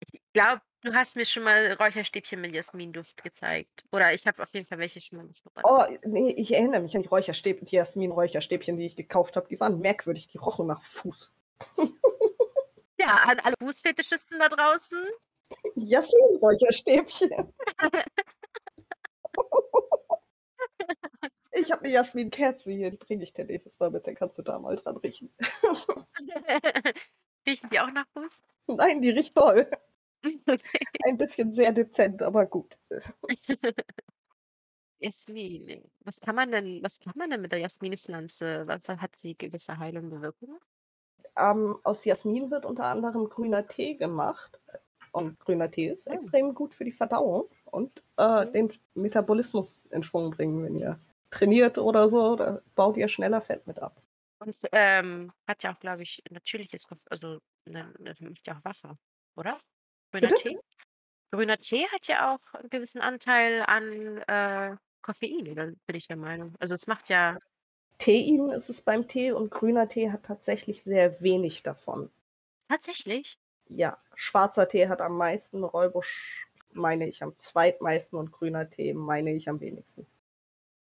Ich glaube, du hast mir schon mal Räucherstäbchen mit Jasminduft gezeigt. Oder ich habe auf jeden Fall welche schon mal geschnuppert. Oh, ne, ich erinnere mich an die Räucherstäb die Jasmin-Räucherstäbchen, die ich gekauft habe. Die waren merkwürdig, die rochen nach Fuß. Ja, an alle Fußfetischisten da draußen. Jasmin-Räucherstäbchen. Ich habe 'ne Jasminkerze hier, die bringe ich dir nächstes Mal mit, dann kannst du da mal dran riechen. Riechen die auch nach Fuß? Nein, die riecht toll. Okay. Ein bisschen sehr dezent, aber gut. Jasmin. Was kann man denn was kann man denn mit der Jasminpflanze? Hat sie gewisse heilende Wirkungen? Ähm, aus Jasmin wird unter anderem grüner Tee gemacht. Und grüner Tee ist Oh. extrem gut für die Verdauung und, äh, Mhm. den Metabolismus in Schwung bringen. Wenn ihr trainiert oder so, da baut ihr schneller Fett mit ab. Und, ähm, hat ja auch, glaube ich, natürliches also, ne ne macht ja auch wacher, oder? Grüner Bitte? Tee? Grüner Tee hat ja auch 'n gewissen Anteil an, äh Koffein, oder bin ich der Meinung. Also, es macht ja Tein ist es beim Tee und grüner Tee hat tatsächlich sehr wenig davon. Tatsächlich? Ja, schwarzer Tee hat am meisten, Rooibos meine ich am zweitmeisten und grüner Tee meine ich am wenigsten.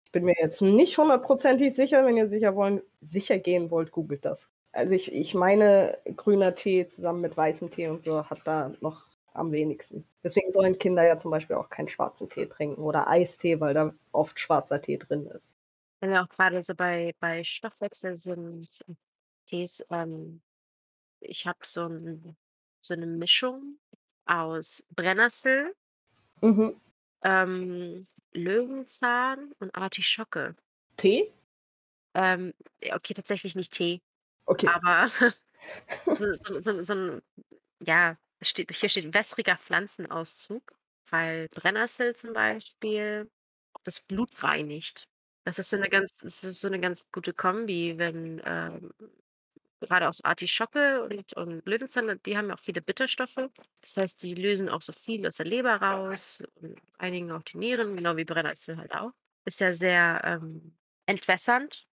Ich bin mir jetzt nicht hundertprozentig sicher. Wenn ihr sicher wollen sicher gehen wollt, googelt das. Also, ich ich meine, grüner Tee zusammen mit weißem Tee und so hat da noch am wenigsten. Deswegen sollen Kinder ja zum Beispiel auch keinen schwarzen Tee trinken oder Eistee, weil da oft schwarzer Tee drin ist. Wenn wir auch grade so bei bei Stoffwechsel sind Tees, ähm ich habe so 'n so 'ne Mischung aus Brennnessel Mhm. Ähm, Löwenzahn und Artischocke. Tee? Ähm, okay, tatsächlich nicht Tee, Okay. aber so so so so 'n ja, steht hier steht wässriger Pflanzenauszug, weil Brennnessel zum Beispiel das Blut reinigt. Das ist so 'ne ganz so 'ne ganz gute Kombi, wenn, ähm grade auch so Artischocke und und Löwenzahn, die haben ja auch viele Bitterstoffe. Das heißt, die lösen auch so viel aus der Leber raus und reinigen auch die Nieren, genau wie Brennnessel halt auch. Ist ja sehr, ähm, entwässernd,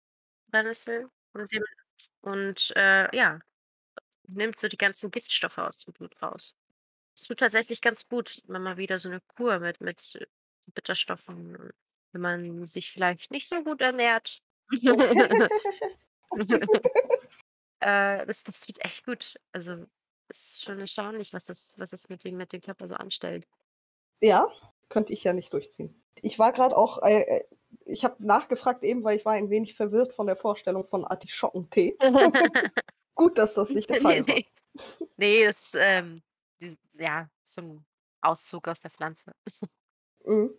Brennnessel und dem und, äh, ja, nimmt so die ganzen Giftstoffe aus dem Blut raus. Es tut tatsächlich ganz gut, immer mal wieder so 'ne Kur mit mit Bitterstoffen, wenn man sich vielleicht nicht so gut ernährt. Äh, das das tut echt gut. Also, es ist schon erstaunlich, was das was das mit dem mit dem Körper so anstellt. Ja, könnte ich ja nicht durchziehen. Ich war grad auch, äh, äh ich habe nachgefragt eben, weil ich war ein wenig verwirrt von der Vorstellung von Artischockentee. Gut, dass das nicht der Fall war. ne. Ne, das, ähm, dies ja, so 'n Auszug aus der Pflanze. Mhm.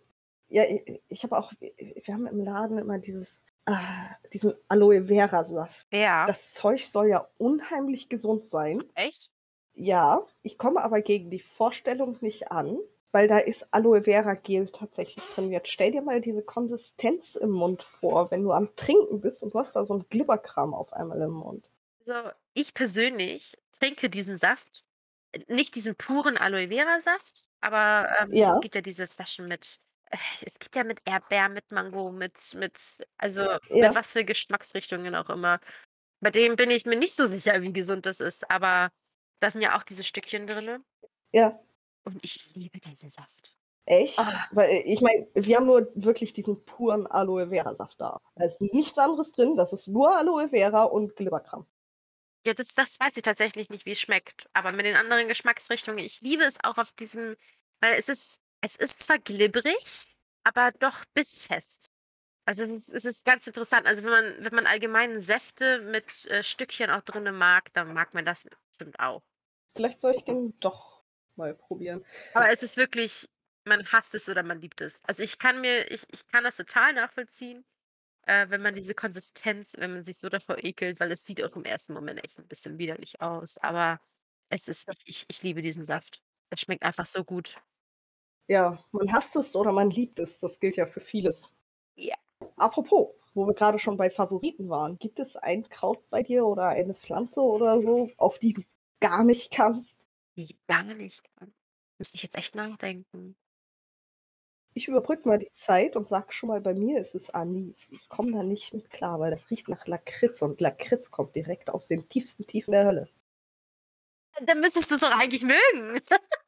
Ja, i ich habe auch wir haben im Laden immer dieses ah, diesen Aloe-Vera-Saft. Ja. Das Zeug soll ja unheimlich gesund sein. Echt? Ja, ich komme aber gegen die Vorstellung nicht an, weil da ist Aloe-Vera-Gel tatsächlich drin. Jetzt stell dir mal diese Konsistenz im Mund vor, wenn du am Trinken bist und du hast da so 'n Glibberkram auf einmal im Mund. Also, ich persönlich trinke diesen Saft nicht diesen puren Aloe-Vera-Saft, aber, ähm, es Ja. gibt ja diese Flaschen mit äh, es gibt ja mit Erdbeer, mit Mango, mit mit also, mit Ja. was für Geschmacksrichtungen auch immer. Bei dem bin ich mir nicht so sicher, wie gesund das ist, aber da sind ja auch diese Stückchen drinne. Ja. Und ich liebe diesen Saft. Echt? Ah. Weil, äh, ich meine, wir haben nur wirklich diesen puren Aloe-Vera-Saft da. Da ist nichts anderes drin, das ist nur Aloe Vera und Glibberkram. Ja, das das weiß ich tatsächlich nicht, wie's schmeckt, aber mit den anderen Geschmacksrichtungen ich liebe es auch auf diesem weil es ist es ist zwar glibberig, aber doch bissfest. Also, es ist es ist ganz interessant. Also, wenn man wenn man allgemein Säfte mit, äh, Stückchen auch drinnen mag, dann mag man das bestimmt auch. Vielleicht soll ich den doch mal probieren. Aber es ist wirklich man hasst es oder man liebt es. Also, ich kann mir ich ich kann das total nachvollziehen, äh, wenn man diese Konsistenz wenn man sich so davor ekelt, weil es sieht auch im 1. Moment echt 'n bisschen widerlich aus, aber es ist ich ich ich liebe diesen Saft. Der schmeckt einfach so gut. Ja, man hasst es oder man liebt es. Das gilt ja für vieles. Ja. Apropos, wo wir grade schon bei Favoriten waren, gibt es ein Kraut bei dir oder eine Pflanze oder so, auf die du gar nicht kannst? Die ich gar nicht kann. Müsste ich jetzt echt nachdenken. Ich überbrücke mal die Zeit und sage schon mal, bei mir ist es Anis. Ich komme da nicht mit klar, weil das riecht nach Lakritz und Lakritz kommt direkt aus den tiefsten Tiefen der Hölle. Dann müsstest du's doch eigentlich mögen.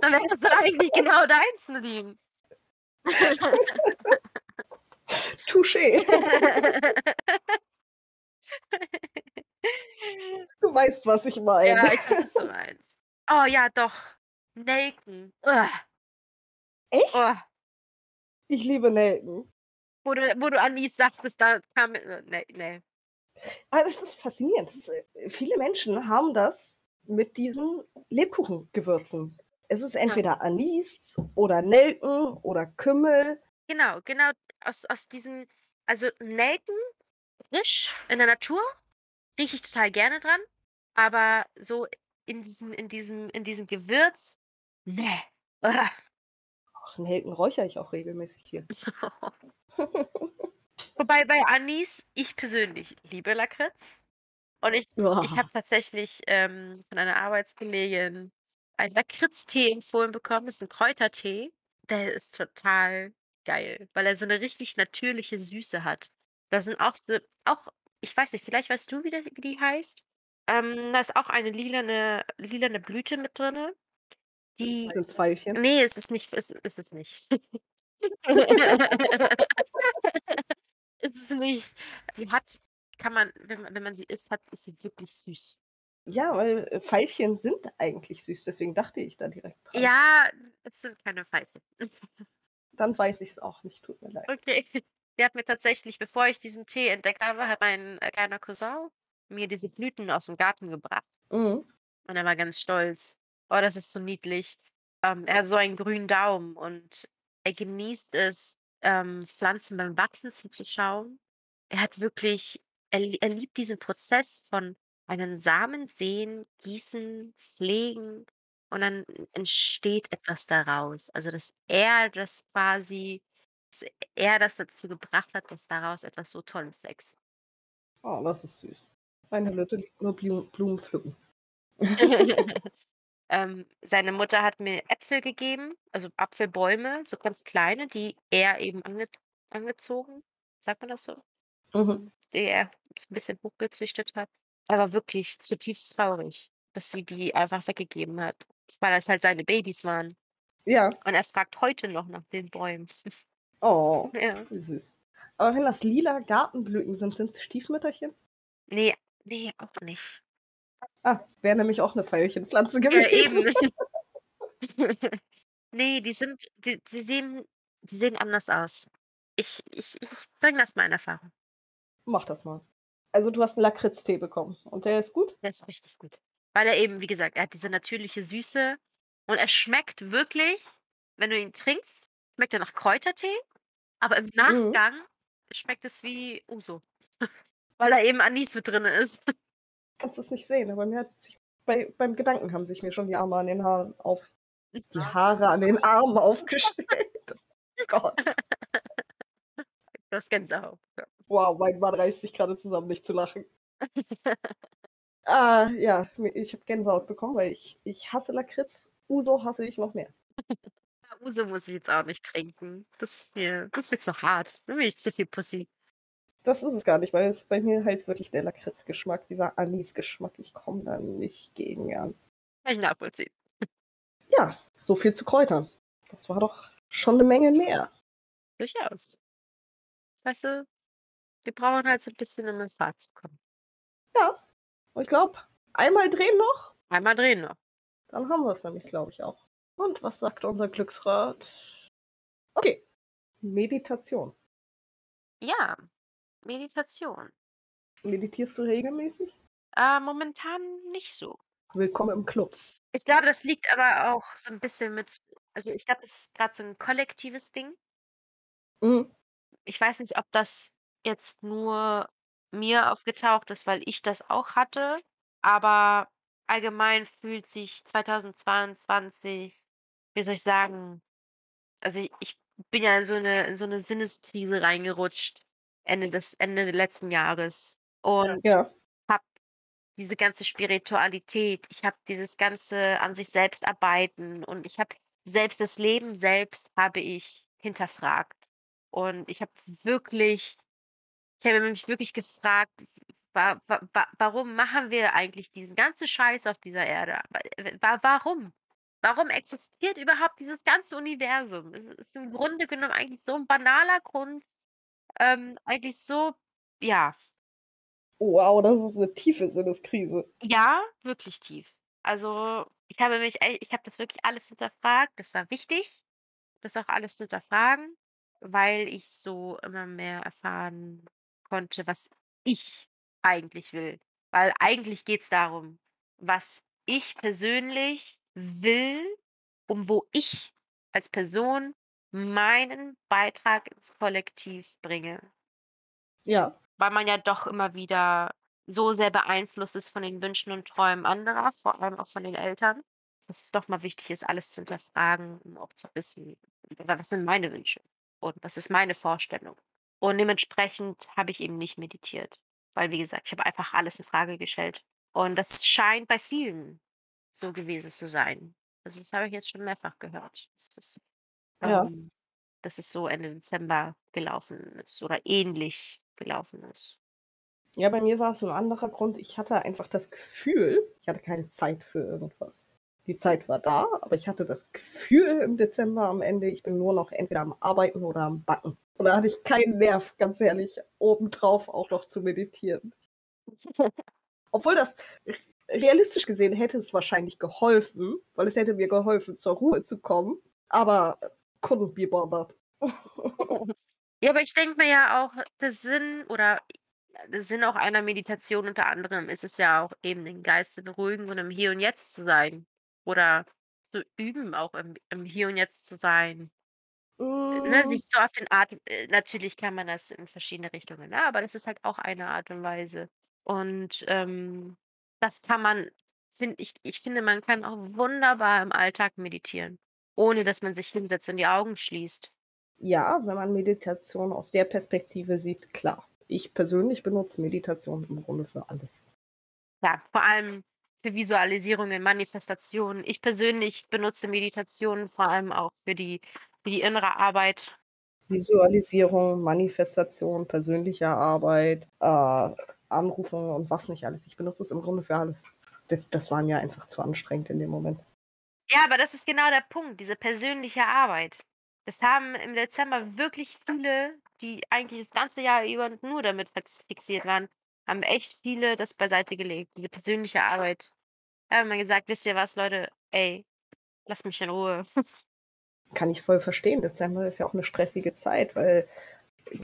Dann wäre das doch eigentlich genau deins, Nadine. Touché. Du weißt, was ich meine. Ja, ich weiß, was du meinst. Oh ja, doch. Nelken. Echt? Oh. Ich liebe Nelken. Wo du wo du Anis sagtest, da kam mir ne, ne. Ah, das ist faszinierend. Das, äh viele Menschen haben das mit diesen Lebkuchengewürzen. Es ist entweder Anis oder Nelken oder Kümmel. Genau, genau aus aus diesen also, Nelken frisch in der Natur rieche ich total gerne dran, aber so in diesem in diesem in diesem Gewürz, ne. Ach, Nelken räuchere ich auch regelmäßig hier. Wobei bei Anis ich persönlich liebe Lakritz und ich ich habe tatsächlich, ähm, von einer Arbeitskollegin einen Lakritztee empfohlen bekommen. Das ist 'n Kräutertee. Der ist total geil, weil er so 'ne richtig natürliche Süße hat. Da sind auch so auch ich weiß nicht, vielleicht weißt du, wie der wie die heißt? Ähm, da ist auch eine lilane lilane Blüte mit drinne, die Sind's Veilchen? ne, es ist nicht es ist es nicht. Ist es nicht. Die hat kann man, wenn man wenn man sie isst, hat ist sie wirklich süß. Ja, weil, äh, Veilchen sind eigentlich süß, deswegen dachte ich da direkt dran. Ja, es sind keine Veilchen. Dann weiß ich's auch nicht, tut mir leid. Okay. Der hat mir tatsächlich, bevor ich diesen Tee entdeckt habe, hat mein, äh, kleiner Cousin mir diese Blüten aus'm Garten gebracht. Mhm. Und er war ganz stolz. Oh, das ist so niedlich. Ähm, er hat so einen grünen Daumen und er genießt es, ähm, Pflanzen beim Wachsen zuzuschauen. Er hat wirklich er er liebt diesen Prozess von einen Samen säen, gießen, pflegen und dann entsteht etwas daraus. Also, dass er das quasi dass er das dazu gebracht hat, dass daraus etwas so Tolles wächst. Oh, das ist süß. Meine Lotte liebt nur Blu Blumen pflücken. Ähm, seine Mutter hat mir Äpfel gegeben, also Apfelbäume, so ganz kleine, die er eben ange angezogen, sagt man das so? Mhm. Die er so 'n bisschen hochgezüchtet hat. Er war wirklich zutiefst traurig, dass sie die einfach weggegeben hat, weil das halt seine Babys waren. Ja. Und er fragt heute noch nach den Bäumen. Oh, Ja. süß. Aber wenn das lila Gartenblüten sind, sind's Stiefmütterchen? Ne, ne, auch nicht. Ah, wäre nämlich auch 'ne Veilchenpflanze Ja, gewesen. eben. Ne, die sind die die sehen die sehen anders aus. Ich ich ich bringe das mal in Erfahrung. Mach das mal. Also, du hast 'n Lakritztee bekommen und der ist gut? Der ist richtig gut. Weil er eben, wie gesagt er hat diese natürliche Süße und er schmeckt wirklich wenn du ihn trinkst, schmeckt er nach Kräutertee, aber im Mhm. Nachgang schmeckt es wie Uso, weil da eben Anis mit drinne ist. Kannst das nicht sehen, aber mir hat sich bei beim Gedanken haben sich mir schon die Arme an den Haaren auf die Haare an den Armen aufgestellt. Gott. Du hast Gänsehaut, ja. Wow, mein Mann reißt sich grade zusammen, nicht zu lachen. Ah, ja, ich habe Gänsehaut bekommen, weil ich ich hasse Lakritz. Uso hasse ich noch mehr. Uso muss ich jetzt auch nicht trinken. Das ist mir das ist mir zu hart. Da bin ich zu viel Pussy. Das ist es gar nicht, weil es bei mir halt wirklich der Lakritzgeschmack, dieser Anisgeschmack ich komme da nicht gegen an. Kann ich nachvollziehen. Ja, so viel zu Kräutern. Das war doch schon 'ne Menge mehr. Durchaus. Weißt du, wir brauchen halt so 'n bisschen, um in Fahrt zu kommen. Ja, und ich glaube, einmal drehen noch Einmal drehen noch. dann haben wir's nämlich, glaube ich, auch. Und was sagt unser Glücksrad? Okay, Meditation. Ja, Meditation. Meditierst du regelmäßig? Äh, momentan nicht so. Willkommen im Club. Ich glaube, das liegt aber auch so 'n bisschen mit also, ich glaube, das ist grad so 'n kollektives Ding. Mhm. Ich weiß nicht, ob das jetzt nur mir aufgetaucht ist, weil ich das auch hatte, aber allgemein fühlt sich 2022 wie soll ich sagen also, i ich bin ja in so 'ne in so 'ne Sinneskrise reingerutscht Ende des Ende letzten Jahres und Ja. habe diese ganze Spiritualität ich habe dieses ganze an sich selbst arbeiten und ich habe selbst das Leben selbst habe ich hinterfragt. Und ich habe wirklich ich habe mich wirklich gefragt, wa wa wa warum machen wir eigentlich diesen ganzen Scheiß auf dieser Erde? Wa w wa warum? Warum existiert überhaupt dieses ganze Universum? Es ist im Grunde genommen eigentlich so 'n banaler Grund, ähm, eigentlich so ja. Wow, das ist 'ne tiefe Sinneskrise. Ja, wirklich tief. Also, ich habe mich ey ich habe das wirklich alles hinterfragt. Das war wichtig, das auch alles zu hinterfragen, weil ich so immer mehr erfahren konnte, was ich eigentlich will. Weil eigentlich geht's darum, was ich persönlich will und wo ich als Person meinen Beitrag ins Kollektiv bringe. Ja. Weil man ja doch immer wieder so sehr beeinflusst ist von den Wünschen und Träumen anderer, vor allem auch von den Eltern, dass es doch mal wichtig ist, alles zu hinterfragen, um auch zu wissen, wa was sind meine Wünsche und was ist meine Vorstellung? Und dementsprechend habe ich eben nicht meditiert, weil wie gesagt, ich habe einfach alles infrage gestellt. Und das scheint bei vielen so gewesen zu sein. Also, das habe ich jetzt schon mehrfach gehört, dass das Ja. ähm, dass es so Ende Dezember gelaufen ist oder ähnlich gelaufen ist. Ja, bei mir war es 'n anderer Grund. Ich hatte einfach das Gefühl, ich hatte keine Zeit für irgendwas. Die Zeit war da, aber ich hatte das Gefühl im Dezember am Ende, ich bin nur noch entweder am Arbeiten oder am Backen. Und da hatte ich keinen Nerv, ganz ehrlich, obendrauf auch noch zu meditieren. Obwohl das realistisch gesehen hätte es wahrscheinlich geholfen, weil es hätte mir geholfen, zur Ruhe zu kommen, aber couldn't be bothered. Ja, aber ich denke mir ja auch, der Sinn oder der Sinn auch einer Meditation unter anderem ist es ja auch eben, den Geist in Ruhigen und im Hier und Jetzt zu sein oder zu üben, auch im im Hier und Jetzt zu sein. Ne, Hm. sich so auf den Atem äh, natürlich kann man das in verschiedene Richtungen, ne, aber das ist halt auch eine Art und Weise. Und, ähm, das kann man finde ich ich finde, man kann auch wunderbar im Alltag meditieren, ohne dass man sich hinsetzt und die Augen schließt. Ja, wenn man Meditation aus der Perspektive sieht, klar. Ich persönlich benutze Meditation im Grunde für alles. Ja, vor allem für Visualisierungen, Manifestationen. Ich persönlich benutze Meditation vor allem auch für die die innere Arbeit. Visualisierung, Manifestation, persönliche Arbeit, äh, Anrufe und was nicht alles. Ich benutze es im Grunde für alles. Das das war mir einfach zu anstrengend in dem Moment. Ja, aber das ist genau der Punkt, diese persönliche Arbeit. Das haben im Dezember wirklich viele, die eigentlich das ganze Jahr über nur damit fix fixiert waren, haben echt viele das beiseite gelegt, diese persönliche Arbeit. Da haben wir gesagt: „Wisst ihr was, Leute? Ey, lasst mich in Ruhe.“ Kann ich voll verstehen. Dezember ist ja auch 'ne stressige Zeit, weil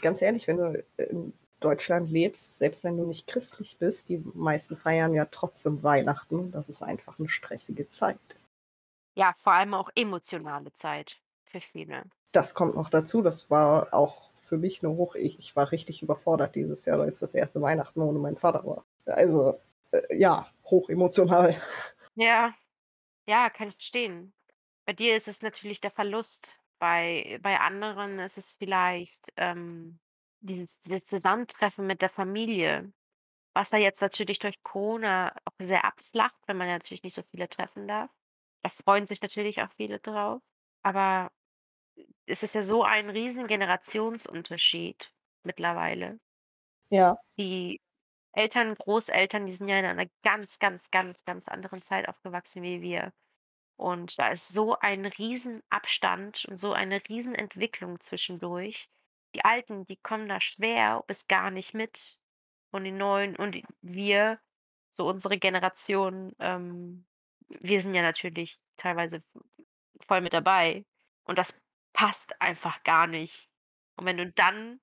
ganz ehrlich, wenn du in Deutschland lebst, selbst wenn du nicht christlich bist, die meisten feiern ja trotzdem Weihnachten. Das ist einfach 'ne stressige Zeit. Ja, vor allem auch emotionale Zeit für viele. Das kommt noch dazu. Das war auch für mich 'ne hoch ich ich war richtig überfordert dieses Jahr, weil's das 1. Weihnachten ohne meinen Vater war. Also, äh, ja, hochemotional. Ja, ja, kann ich verstehen. Bei dir ist es natürlich der Verlust. Bei bei anderen ist es vielleicht, ähm, dieses dieses Zusammentreffen mit der Familie, was ja jetzt natürlich durch Corona auch sehr abflacht, weil man ja natürlich nicht so viele treffen darf. Da freuen sich natürlich auch viele drauf. Aber es ist ja so ein riesen Generationsunterschied mittlerweile. Ja. Die Eltern, Großeltern, die sind ja in einer ganz, ganz, ganz, ganz anderen Zeit aufgewachsen wie wir. Und da ist so ein Riesenabstand und so eine Riesenentwicklung zwischendurch. Die Alten, die kommen da schwer bis gar nicht mit. Und die Neuen und wir, so unsere Generation, ähm, wir sind ja natürlich teilweise voll mit dabei. Und das passt einfach gar nicht. Und wenn du dann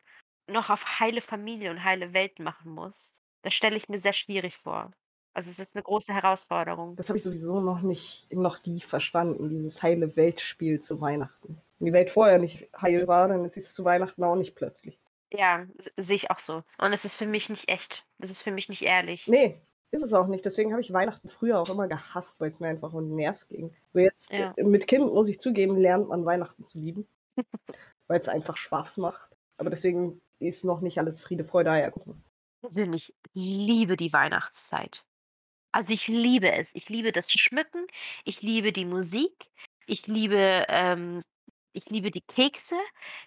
noch auf heile Familie und heile Welt machen musst, das stelle ich mir sehr schwierig vor. Also, es ist 'ne große Herausforderung. Das habe ich sowieso noch nicht noch nie verstanden, dieses heile Weltspiel zu Weihnachten. Wenn die Welt vorher nicht heil war, dann ist sie's zu Weihnachten auch nicht plötzlich. Ja, sehe ich auch so. Und es ist für mich nicht echt. Das ist für mich nicht ehrlich. Ne, ist es auch nicht. Deswegen habe ich Weihnachten früher auch immer gehasst, weil's mir einfach um 'n Nerv ging. So jetzt, Ja. äh, mit Kind, muss ich zugeben, lernt man Weihnachten zu lieben, weil's einfach Spaß macht. Aber deswegen ist noch nicht alles Friede, Freude, Eierkuchen. Persönlich liebe die Weihnachtszeit. Also, ich liebe es. Ich liebe das Schmücken, ich liebe die Musik, ich liebe, ähm ich liebe die Kekse,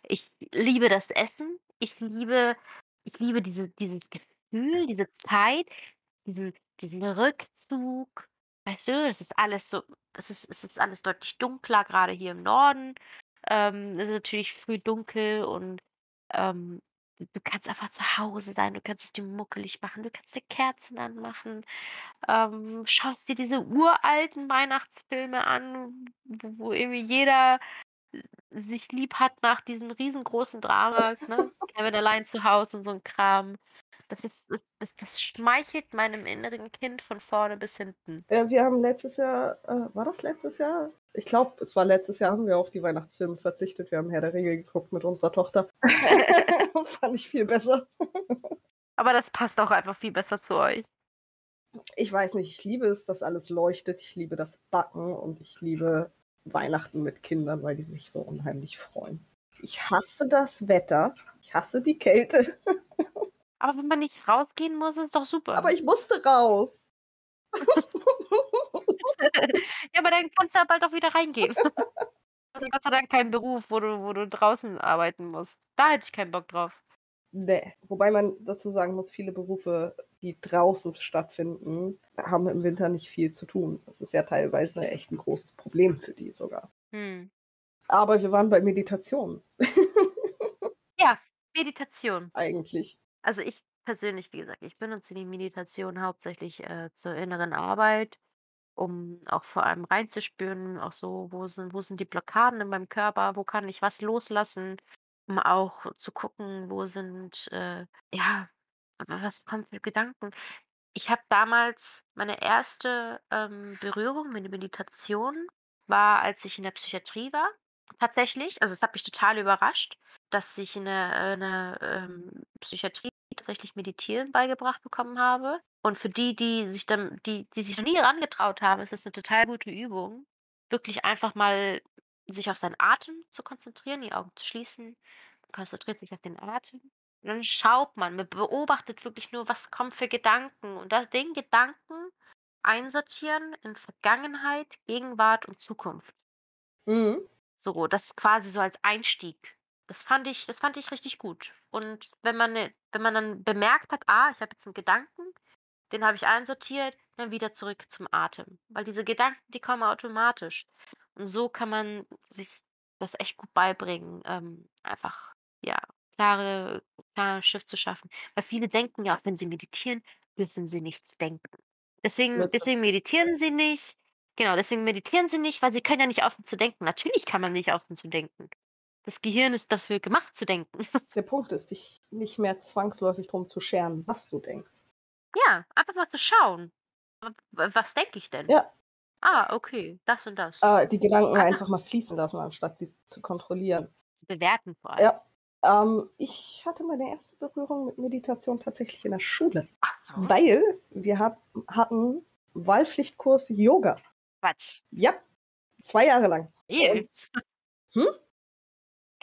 ich liebe das Essen, ich liebe ich liebe diese dieses Gefühl, diese Zeit, diesen diesen Rückzug. Weißt du, das ist alles so es ist es ist alles deutlich dunkler, grade hier im Norden. Ähm, es ist natürlich früh dunkel und, ähm, du kannst einfach zu Hause sein, du kannst es dir muckelig machen, du kannst dir Kerzen anmachen, ähm, schaust dir diese uralten Weihnachtsfilme an, wo wo irgendwie jeder sich lieb hat nach diesem riesengroßen Drama, ne? „Kevin allein zu Hause“ und so 'n Kram. Das ist das das das schmeichelt meinem inneren Kind von vorne bis hinten. Äh, wir haben letztes Jahr äh, war das letztes Jahr? Ich glaube, es war letztes Jahr, haben wir auf die Weihnachtsfilme verzichtet. Wir haben Herr der Ringe geguckt mit unserer Tochter. Fand ich viel besser. Aber das passt auch einfach viel besser zu euch. Ich weiß nicht, ich liebe es, dass alles leuchtet. Ich liebe das Backen und ich liebe Weihnachten mit Kindern, weil die sich so unheimlich freuen. Ich hasse das Wetter. Ich hasse die Kälte. Aber wenn man nicht rausgehen muss, ist doch Aber super. ich musste raus. Ja, aber dann kannst du ja bald auch wieder reingehen. hatte Gott sei Dank keinen Beruf, wo du wo du draußen arbeiten musst. Da hätte ich keinen Bock drauf. Ne, wobei man dazu sagen muss, viele Berufe, die draußen stattfinden, haben im Winter nicht viel zu tun. Das ist ja teilweise echt ein großes Problem für die sogar. Mhm. Aber wir waren bei Meditation. Ja, Meditation. Eigentlich. Also, ich persönlich, wie gesagt, ich benutze die Meditation hauptsächlich, äh, zur inneren Arbeit, um auch vor allem reinzuspüren, auch so, wo sind wo sind die Blockaden in meinem Körper, wo kann ich was loslassen, um auch zu gucken, wo sind, äh ja, wa was kommt für Gedanken. Ich habe damals meine erste, ähm, Berührung mit Meditation war, als ich in der Psychiatrie war, tatsächlich. Also, es hat mich total überrascht, dass ich in der äh, in der, ähm, Psychiatrie tatsächlich Meditieren beigebracht bekommen habe. Und für die, die sich dann die die sich noch nie rangetraut haben, ist das 'ne total gute Übung, wirklich einfach mal sich auf seinen Atem zu konzentrieren, die Augen zu schließen. Man konzentriert sich auf den Atem und dann schaut man, man beobachtet wirklich nur, was kommt für Gedanken und das den Gedanken einsortieren in Vergangenheit, Gegenwart und Zukunft. Mhm. So, das quasi so als Einstieg. Das fand ich das fand ich richtig gut. Und wenn man 'ne wenn man dann bemerkt hat: „Ah, ich habe jetzt 'n Gedanken, den habe ich einsortiert“, dann wieder zurück zum Atem. Weil diese Gedanken, die kommen automatisch. Und so kann man sich das echt gut beibringen, ähm, einfach, ja, klare klaren Schiff zu schaffen. Weil viele denken ja auch, wenn sie meditieren, dürfen sie nichts denken. Deswegen deswegen meditieren sie nicht. Genau, deswegen meditieren sie nicht, weil sie können ja nicht aufhören zu denken. Natürlich kann man nicht aufhören zu denken. Das Gehirn ist dafür gemacht zu denken. Der Punkt ist, dich nicht mehr zwangsläufig drum zu scheren, was du denkst. Ja, einfach mal zu schauen. Was denke ich denn? Ja. Ah, okay, das und das. Äh, die Gedanken Aha. einfach mal fließen lassen, anstatt sie zu kontrollieren. Bewerten vor allem. Ja. Ähm, ich hatte meine erste Berührung mit Meditation tatsächlich in der Schule, Ach so. weil wir hat hatten Wahlpflichtkurs Yoga. Quatsch. Ja, 2 Jahre lang. Geil. Hm?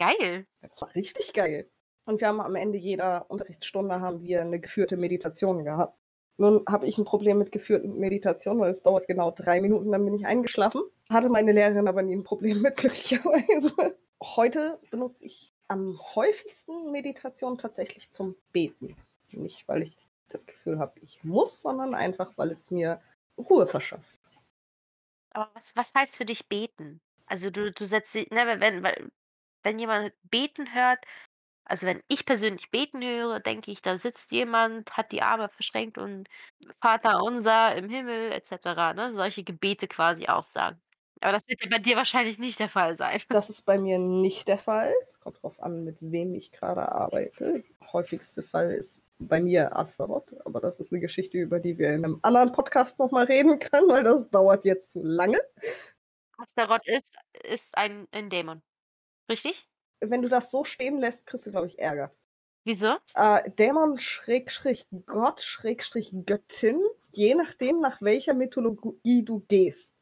Geil. Das war richtig geil. Und wir haben am Ende jeder Unterrichtsstunde haben wir 'ne geführte Meditation gehabt. Nun habe ich 'n Problem mit geführten Meditationen, weil es dauert genau 3 Minuten, dann bin ich eingeschlafen. Hatte meine Lehrerin aber nie 'n Problem mit, glücklicherweise. Heute benutze ich am häufigsten Meditation tatsächlich zum Beten. Nicht, weil ich das Gefühl habe, ich muss, sondern einfach, weil es mir Ruhe verschafft. Aber was was heißt für dich beten? Also, du du setzt di ne, we wenn weil wenn jemand beten hört also, wenn ich persönlich beten höre, denke ich, da sitzt jemand, hat die Arme verschränkt und Vaterunser im Himmel et cetera, ne? Solche Gebete quasi aufsagen. Aber das wird ja bei dir wahrscheinlich nicht der Fall sein. Das ist bei mir nicht der Fall. Es kommt drauf an, mit wem ich grade arbeite. Häufigste Fall ist bei mir Astaroth, aber das ist 'ne Geschichte, über die wir in 'nem anderen Podcast noch mal reden können, weil das dauert jetzt zu lange. Astaroth ist ist ein ein Dämon, richtig? Wenn du das so stehen lässt, kriegst du, glaube ich, Ärger. Wieso? Äh, Dämon Schrägstrich Gott Schrägstrich Göttin, je nachdem, nach welcher Mythologie du gehst.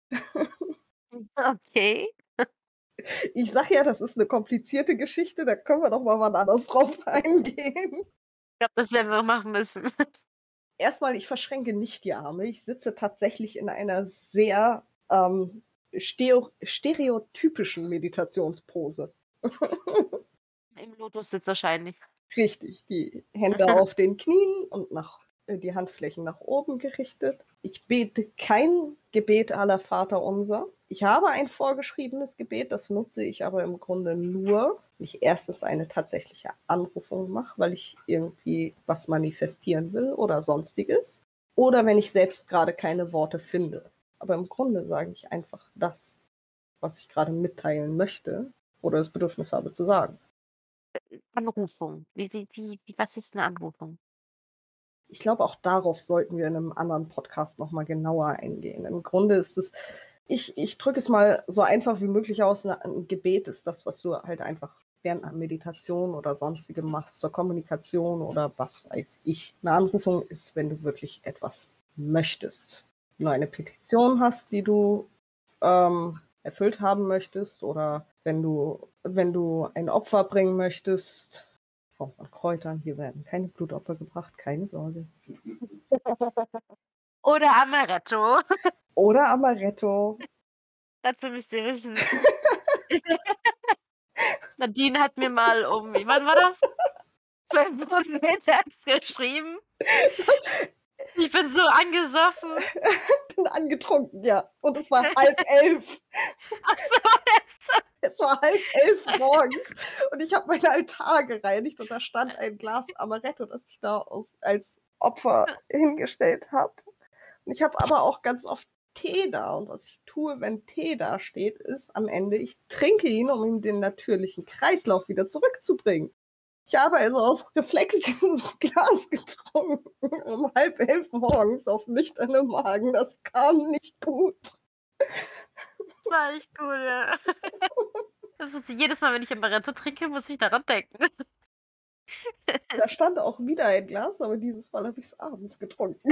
Okay. Ich sage ja, das ist 'ne komplizierte Geschichte, da können wir doch mal wann anders drauf eingehen. Ich glaube, das werden wir machen müssen. Erst mal, ich verschränke nicht die Arme. Ich sitze tatsächlich in einer sehr, ähm, stereotypischen Meditationspose. Im Lotussitz wahrscheinlich. Richtig, die Hände auf den Knien und nach äh, die Handflächen nach oben gerichtet. Ich bete kein Gebet à la Vaterunser. Ich habe ein vorgeschriebenes Gebet, das nutze ich aber im Grunde nur, wenn ich erstens eine tatsächliche Anrufung mache, weil ich irgendwie was manifestieren will oder Sonstiges, oder wenn ich selbst grade keine Worte finde. Aber im Grunde sage ich einfach das, was ich grade mitteilen möchte oder das Bedürfnis habe zu sagen. Anrufung. Wie wie wie was ist 'ne Anrufung? Ich glaube, auch darauf sollten wir in 'nem anderen Podcast noch mal genauer eingehen. Im Grunde ist es ich ich drücke es mal so einfach wie möglich aus, 'ne 'n Gebet ist das, was du halt einfach während 'ner Meditation oder Sonstigem machst zur Kommunikation oder was weiß ich. 'Ne Anrufung ist, wenn du wirklich etwas möchtest. Wenn du eine Petition hast, die du, ähm, erfüllt haben möchtest oder wenn du wenn du ein Opfer bringen möchtest Form von Kräutern. Hier werden keine Blutopfer gebracht, keine Sorge. Oder Amaretto. Oder Amaretto. Dazu müsst ihr wissen Nadine hat mir mal um wann war das? 12:00 mittags geschrieben. Ich bin so angesoffen. Bin angetrunken, ja. Und es war 10:30. Ach so, Es war 10:30 morgens und ich habe meinen Altar gereinigt und da stand ein Glas Amaretto, das ich da aus als Opfer hingestellt habe. Und ich habe aber auch ganz oft Tee da und was ich tue, wenn Tee da steht, ist am Ende, ich trinke ihn, um ihm den natürlichen Kreislauf wieder zurückzubringen. Ich habe also aus Reflex dieses Glas getrunken um 10:30 morgens auf nüchternem Magen. Das kam nicht gut. Das war echt gut, ja. Das muss ich jedes Mal, wenn ich Amaretto trinke, muss ich daran denken. Da stand auch wieder ein Glas, aber dieses Mal habe ich es abends getrunken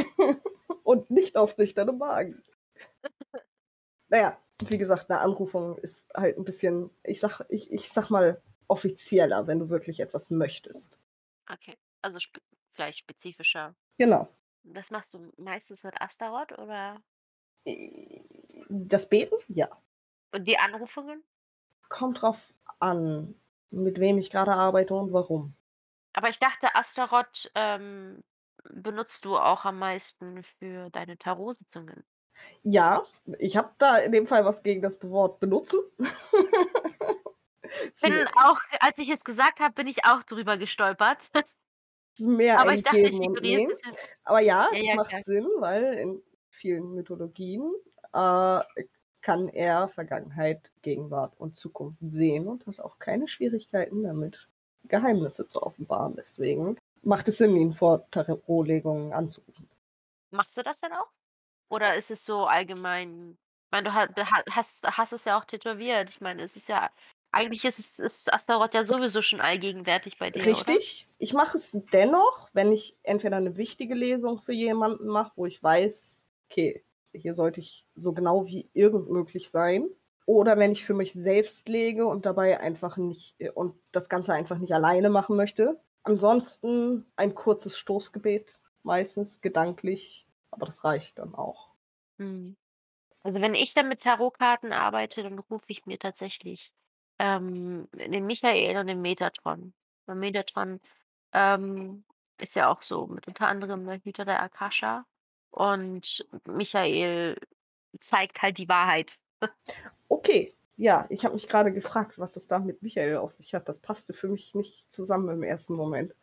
und nicht auf nüchternem Magen. Na ja, wie gesagt, 'ne Anrufung ist halt 'n bisschen, ich sage ich ich sage mal, offizieller, wenn du wirklich etwas möchtest. Okay, also sp vielleicht spezifischer. Genau. Das machst du meistens mit Astaroth oder? Das Beten? Ja. Und die Anrufungen? Kommt drauf an, mit wem ich grade arbeite und warum. Aber ich dachte, Astaroth, ähm, benutzt du auch am meisten für deine Tarotsitzungen. Ja, ich habe da in dem Fall was gegen das Wort benutzen. Bin auch als ich es gesagt habe, bin ich auch drüber gestolpert. mehr Aber ich dachte, ich ignoriere es bisschen. Aber ja, Ja, es ja, macht klar. Sinn, weil in vielen Mythologien, äh, kann er Vergangenheit, Gegenwart und Zukunft sehen und hat auch keine Schwierigkeiten damit, Geheimnisse zu offenbaren. Deswegen macht es Sinn, ihn vor Tarotlegungen anzurufen. Machst du das denn auch? Oder ist es so allgemein ich meine, du ha du ha hast hast es ja auch tätowiert. Ich meine, es ist ja eigentlich ist es ist Astaroth ja sowieso schon allgegenwärtig bei dir, oder? Richtig. Ich mache es dennoch, wenn ich entweder 'ne wichtige Lesung für jemanden mache, wo ich weiß: „Okay, hier sollte ich so genau wie irgend möglich sein.“ Oder wenn ich für mich selbst lege und dabei einfach nicht äh, und das Ganze einfach nicht alleine machen möchte. Ansonsten ein kurzes Stoßgebet, meistens gedanklich, aber das reicht dann auch. Mhm. Also, wenn ich dann mit Tarotkarten arbeite, dann rufe ich mir tatsächlich, ähm, den Michael und den Metatron. Weil Metatron, ähm, ist ja auch so mit unter anderem der Hüter der Akasha und Michael zeigt halt die Wahrheit. Okay, ja, ich habe mich grade gefragt, was es da mit Michael auf sich hat. Das passte für mich nicht zusammen im ersten Moment.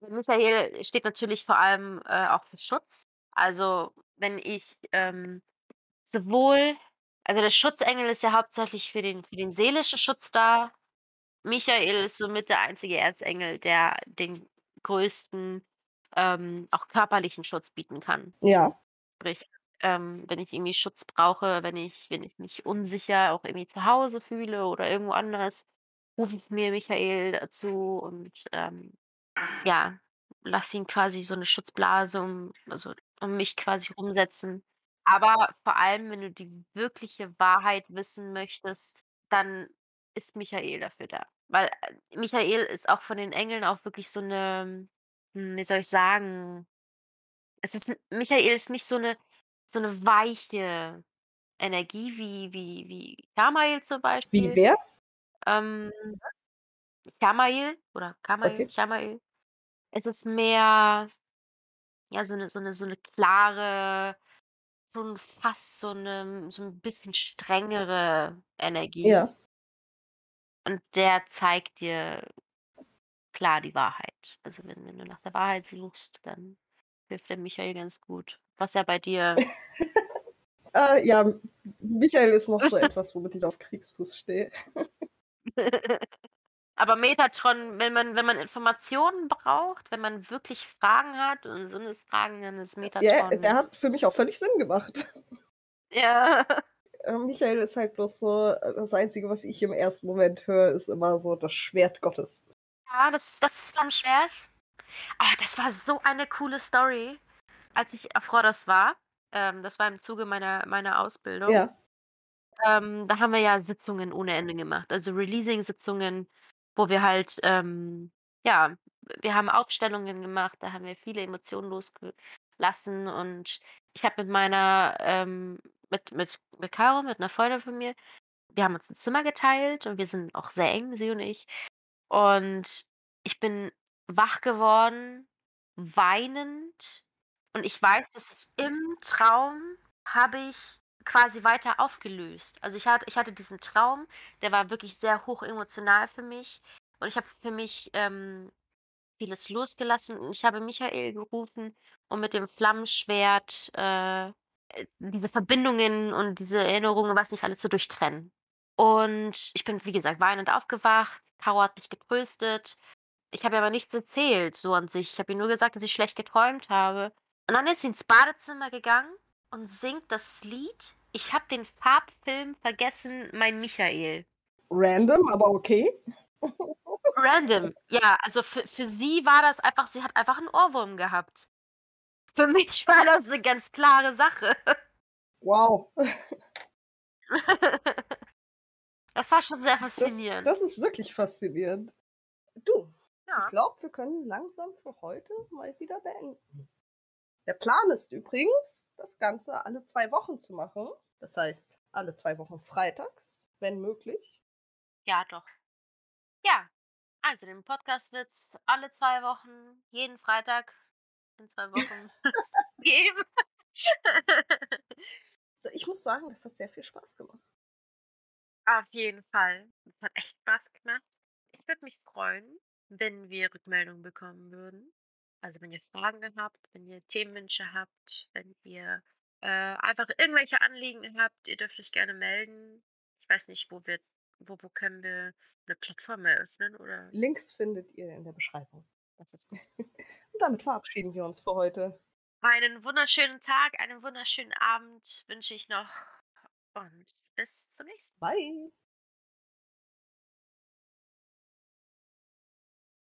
Michael steht natürlich vor allem, äh, auch für Schutz. Also, wenn ich, ähm, sowohl also, der Schutzengel ist ja hauptsächlich für den für den seelischen Schutz da. Michael ist somit der einzige Erzengel, der den größten, ähm, auch körperlichen Schutz bieten kann. Ja. Sprich, ähm, wenn ich irgendwie Schutz brauche, wenn ich wenn ich mich unsicher auch irgendwie zu Hause fühle oder irgendwo anders, rufe ich mir Michael dazu und, ähm, ja, lasse ihn quasi so 'ne Schutzblase um also, um mich quasi rumsetzen. Aber vor allem, wenn du die wirkliche Wahrheit wissen möchtest, dann ist Michael dafür da. Weil, äh, Michael ist auch von den Engeln auch wirklich so 'ne hm, wie soll ich sagen? Es ist Michael ist nicht so 'ne so 'ne weiche Energie wie wie wie Samael zum Wie Beispiel. wer? Ähm, Samael oder Kamael, Okay. Samael. Es ist mehr ja, so 'ne so 'ne so 'ne klare, schon fast so 'ne so 'n bisschen strengere Energie. Ja. Und der zeigt dir klar die Wahrheit. Also, wenn wenn du nach der Wahrheit suchst, dann hilft der Michael ganz gut. Was ja bei dir Äh, ja, M Michael ist noch so etwas, womit ich auf Kriegsfuß stehe. Aber Metatron, wenn man wenn man Informationen braucht, wenn man wirklich Fragen hat und Sinnesfragen, dann ist Ja, der Metatron hat für mich auch völlig Sinn gemacht. Ja. Äh, Michael ist halt bloß so äh, das Einzige, was ich im ersten Moment höre, ist immer so das Schwert Gottes. Ja, das das Flammenschwert. Ah, das war so eine coole Story, als ich auf Rhodos war. Ähm, das war im Zuge meiner meiner Ausbildung. Ja. Ähm, da haben wir ja Sitzungen ohne Ende gemacht, also Releasing-Sitzungen, wo wir halt, ähm ja, wir haben Aufstellungen gemacht, da haben wir viele Emotionen losgelassen und ich habe mit meiner, ähm mit mit mit Caro, mit 'ner Freundin von mir wir haben uns 'n Zimmer geteilt und wir sind auch sehr eng, sie und ich. Und ich bin wach geworden, weinend. Und ich weiß, dass ich im Traum habe ich quasi weiter aufgelöst. Also, ich hatte ich hatte diesen Traum, der war wirklich sehr hochemotional für mich. Und ich habe für mich, ähm, vieles losgelassen und ich habe Michael gerufen, um mit dem Flammenschwert, äh, äh, diese Verbindungen und diese Erinnerungen, was nicht alles zu durchtrennen. Und ich bin, wie gesagt, weinend aufgewacht. Caro hat mich getröstet. Ich habe aber nichts erzählt so an sich. Ich habe ihr nur gesagt, dass ich schlecht geträumt habe. Und dann ist sie ins Badezimmer gegangen und singt das Lied „Ich habe den Farbfilm vergessen, mein Michael“. Random, aber okay. Random, ja, also für für sie war das einfach sie hat einfach 'n Ohrwurm gehabt. Für mich war das 'ne ganz klare Sache. Wow. Das war schon sehr Das faszinierend. das ist wirklich faszinierend. Du, ich Ja. glaube, wir können langsam für heute mal wieder beenden. Der Plan ist übrigens, das Ganze alle 2 Wochen zu machen. Das heißt, alle 2 Wochen freitags, wenn möglich. Ja, doch. Ja, also den Podcast wird's alle 2 Wochen, jeden Freitag in 2 Wochen geben. Ich muss sagen, das hat sehr viel Spaß gemacht. Auf jeden Fall. Es hat echt Spaß gemacht. Ich würde mich freuen, wenn wir Rückmeldungen bekommen würden. Also, wenn ihr Fragen habt, wenn ihr Themenwünsche habt, wenn ihr, äh, einfach irgendwelche Anliegen habt, ihr dürft euch gerne melden. Ich weiß nicht, wo wir wo wo können wir 'ne Plattform eröffnen oder Links findet ihr in der Beschreibung. Das ist gut. Und damit verabschieden wir uns für heute. Einen wunderschönen Tag, einen wunderschönen Abend wünsche ich noch und bis zum nächsten Bye.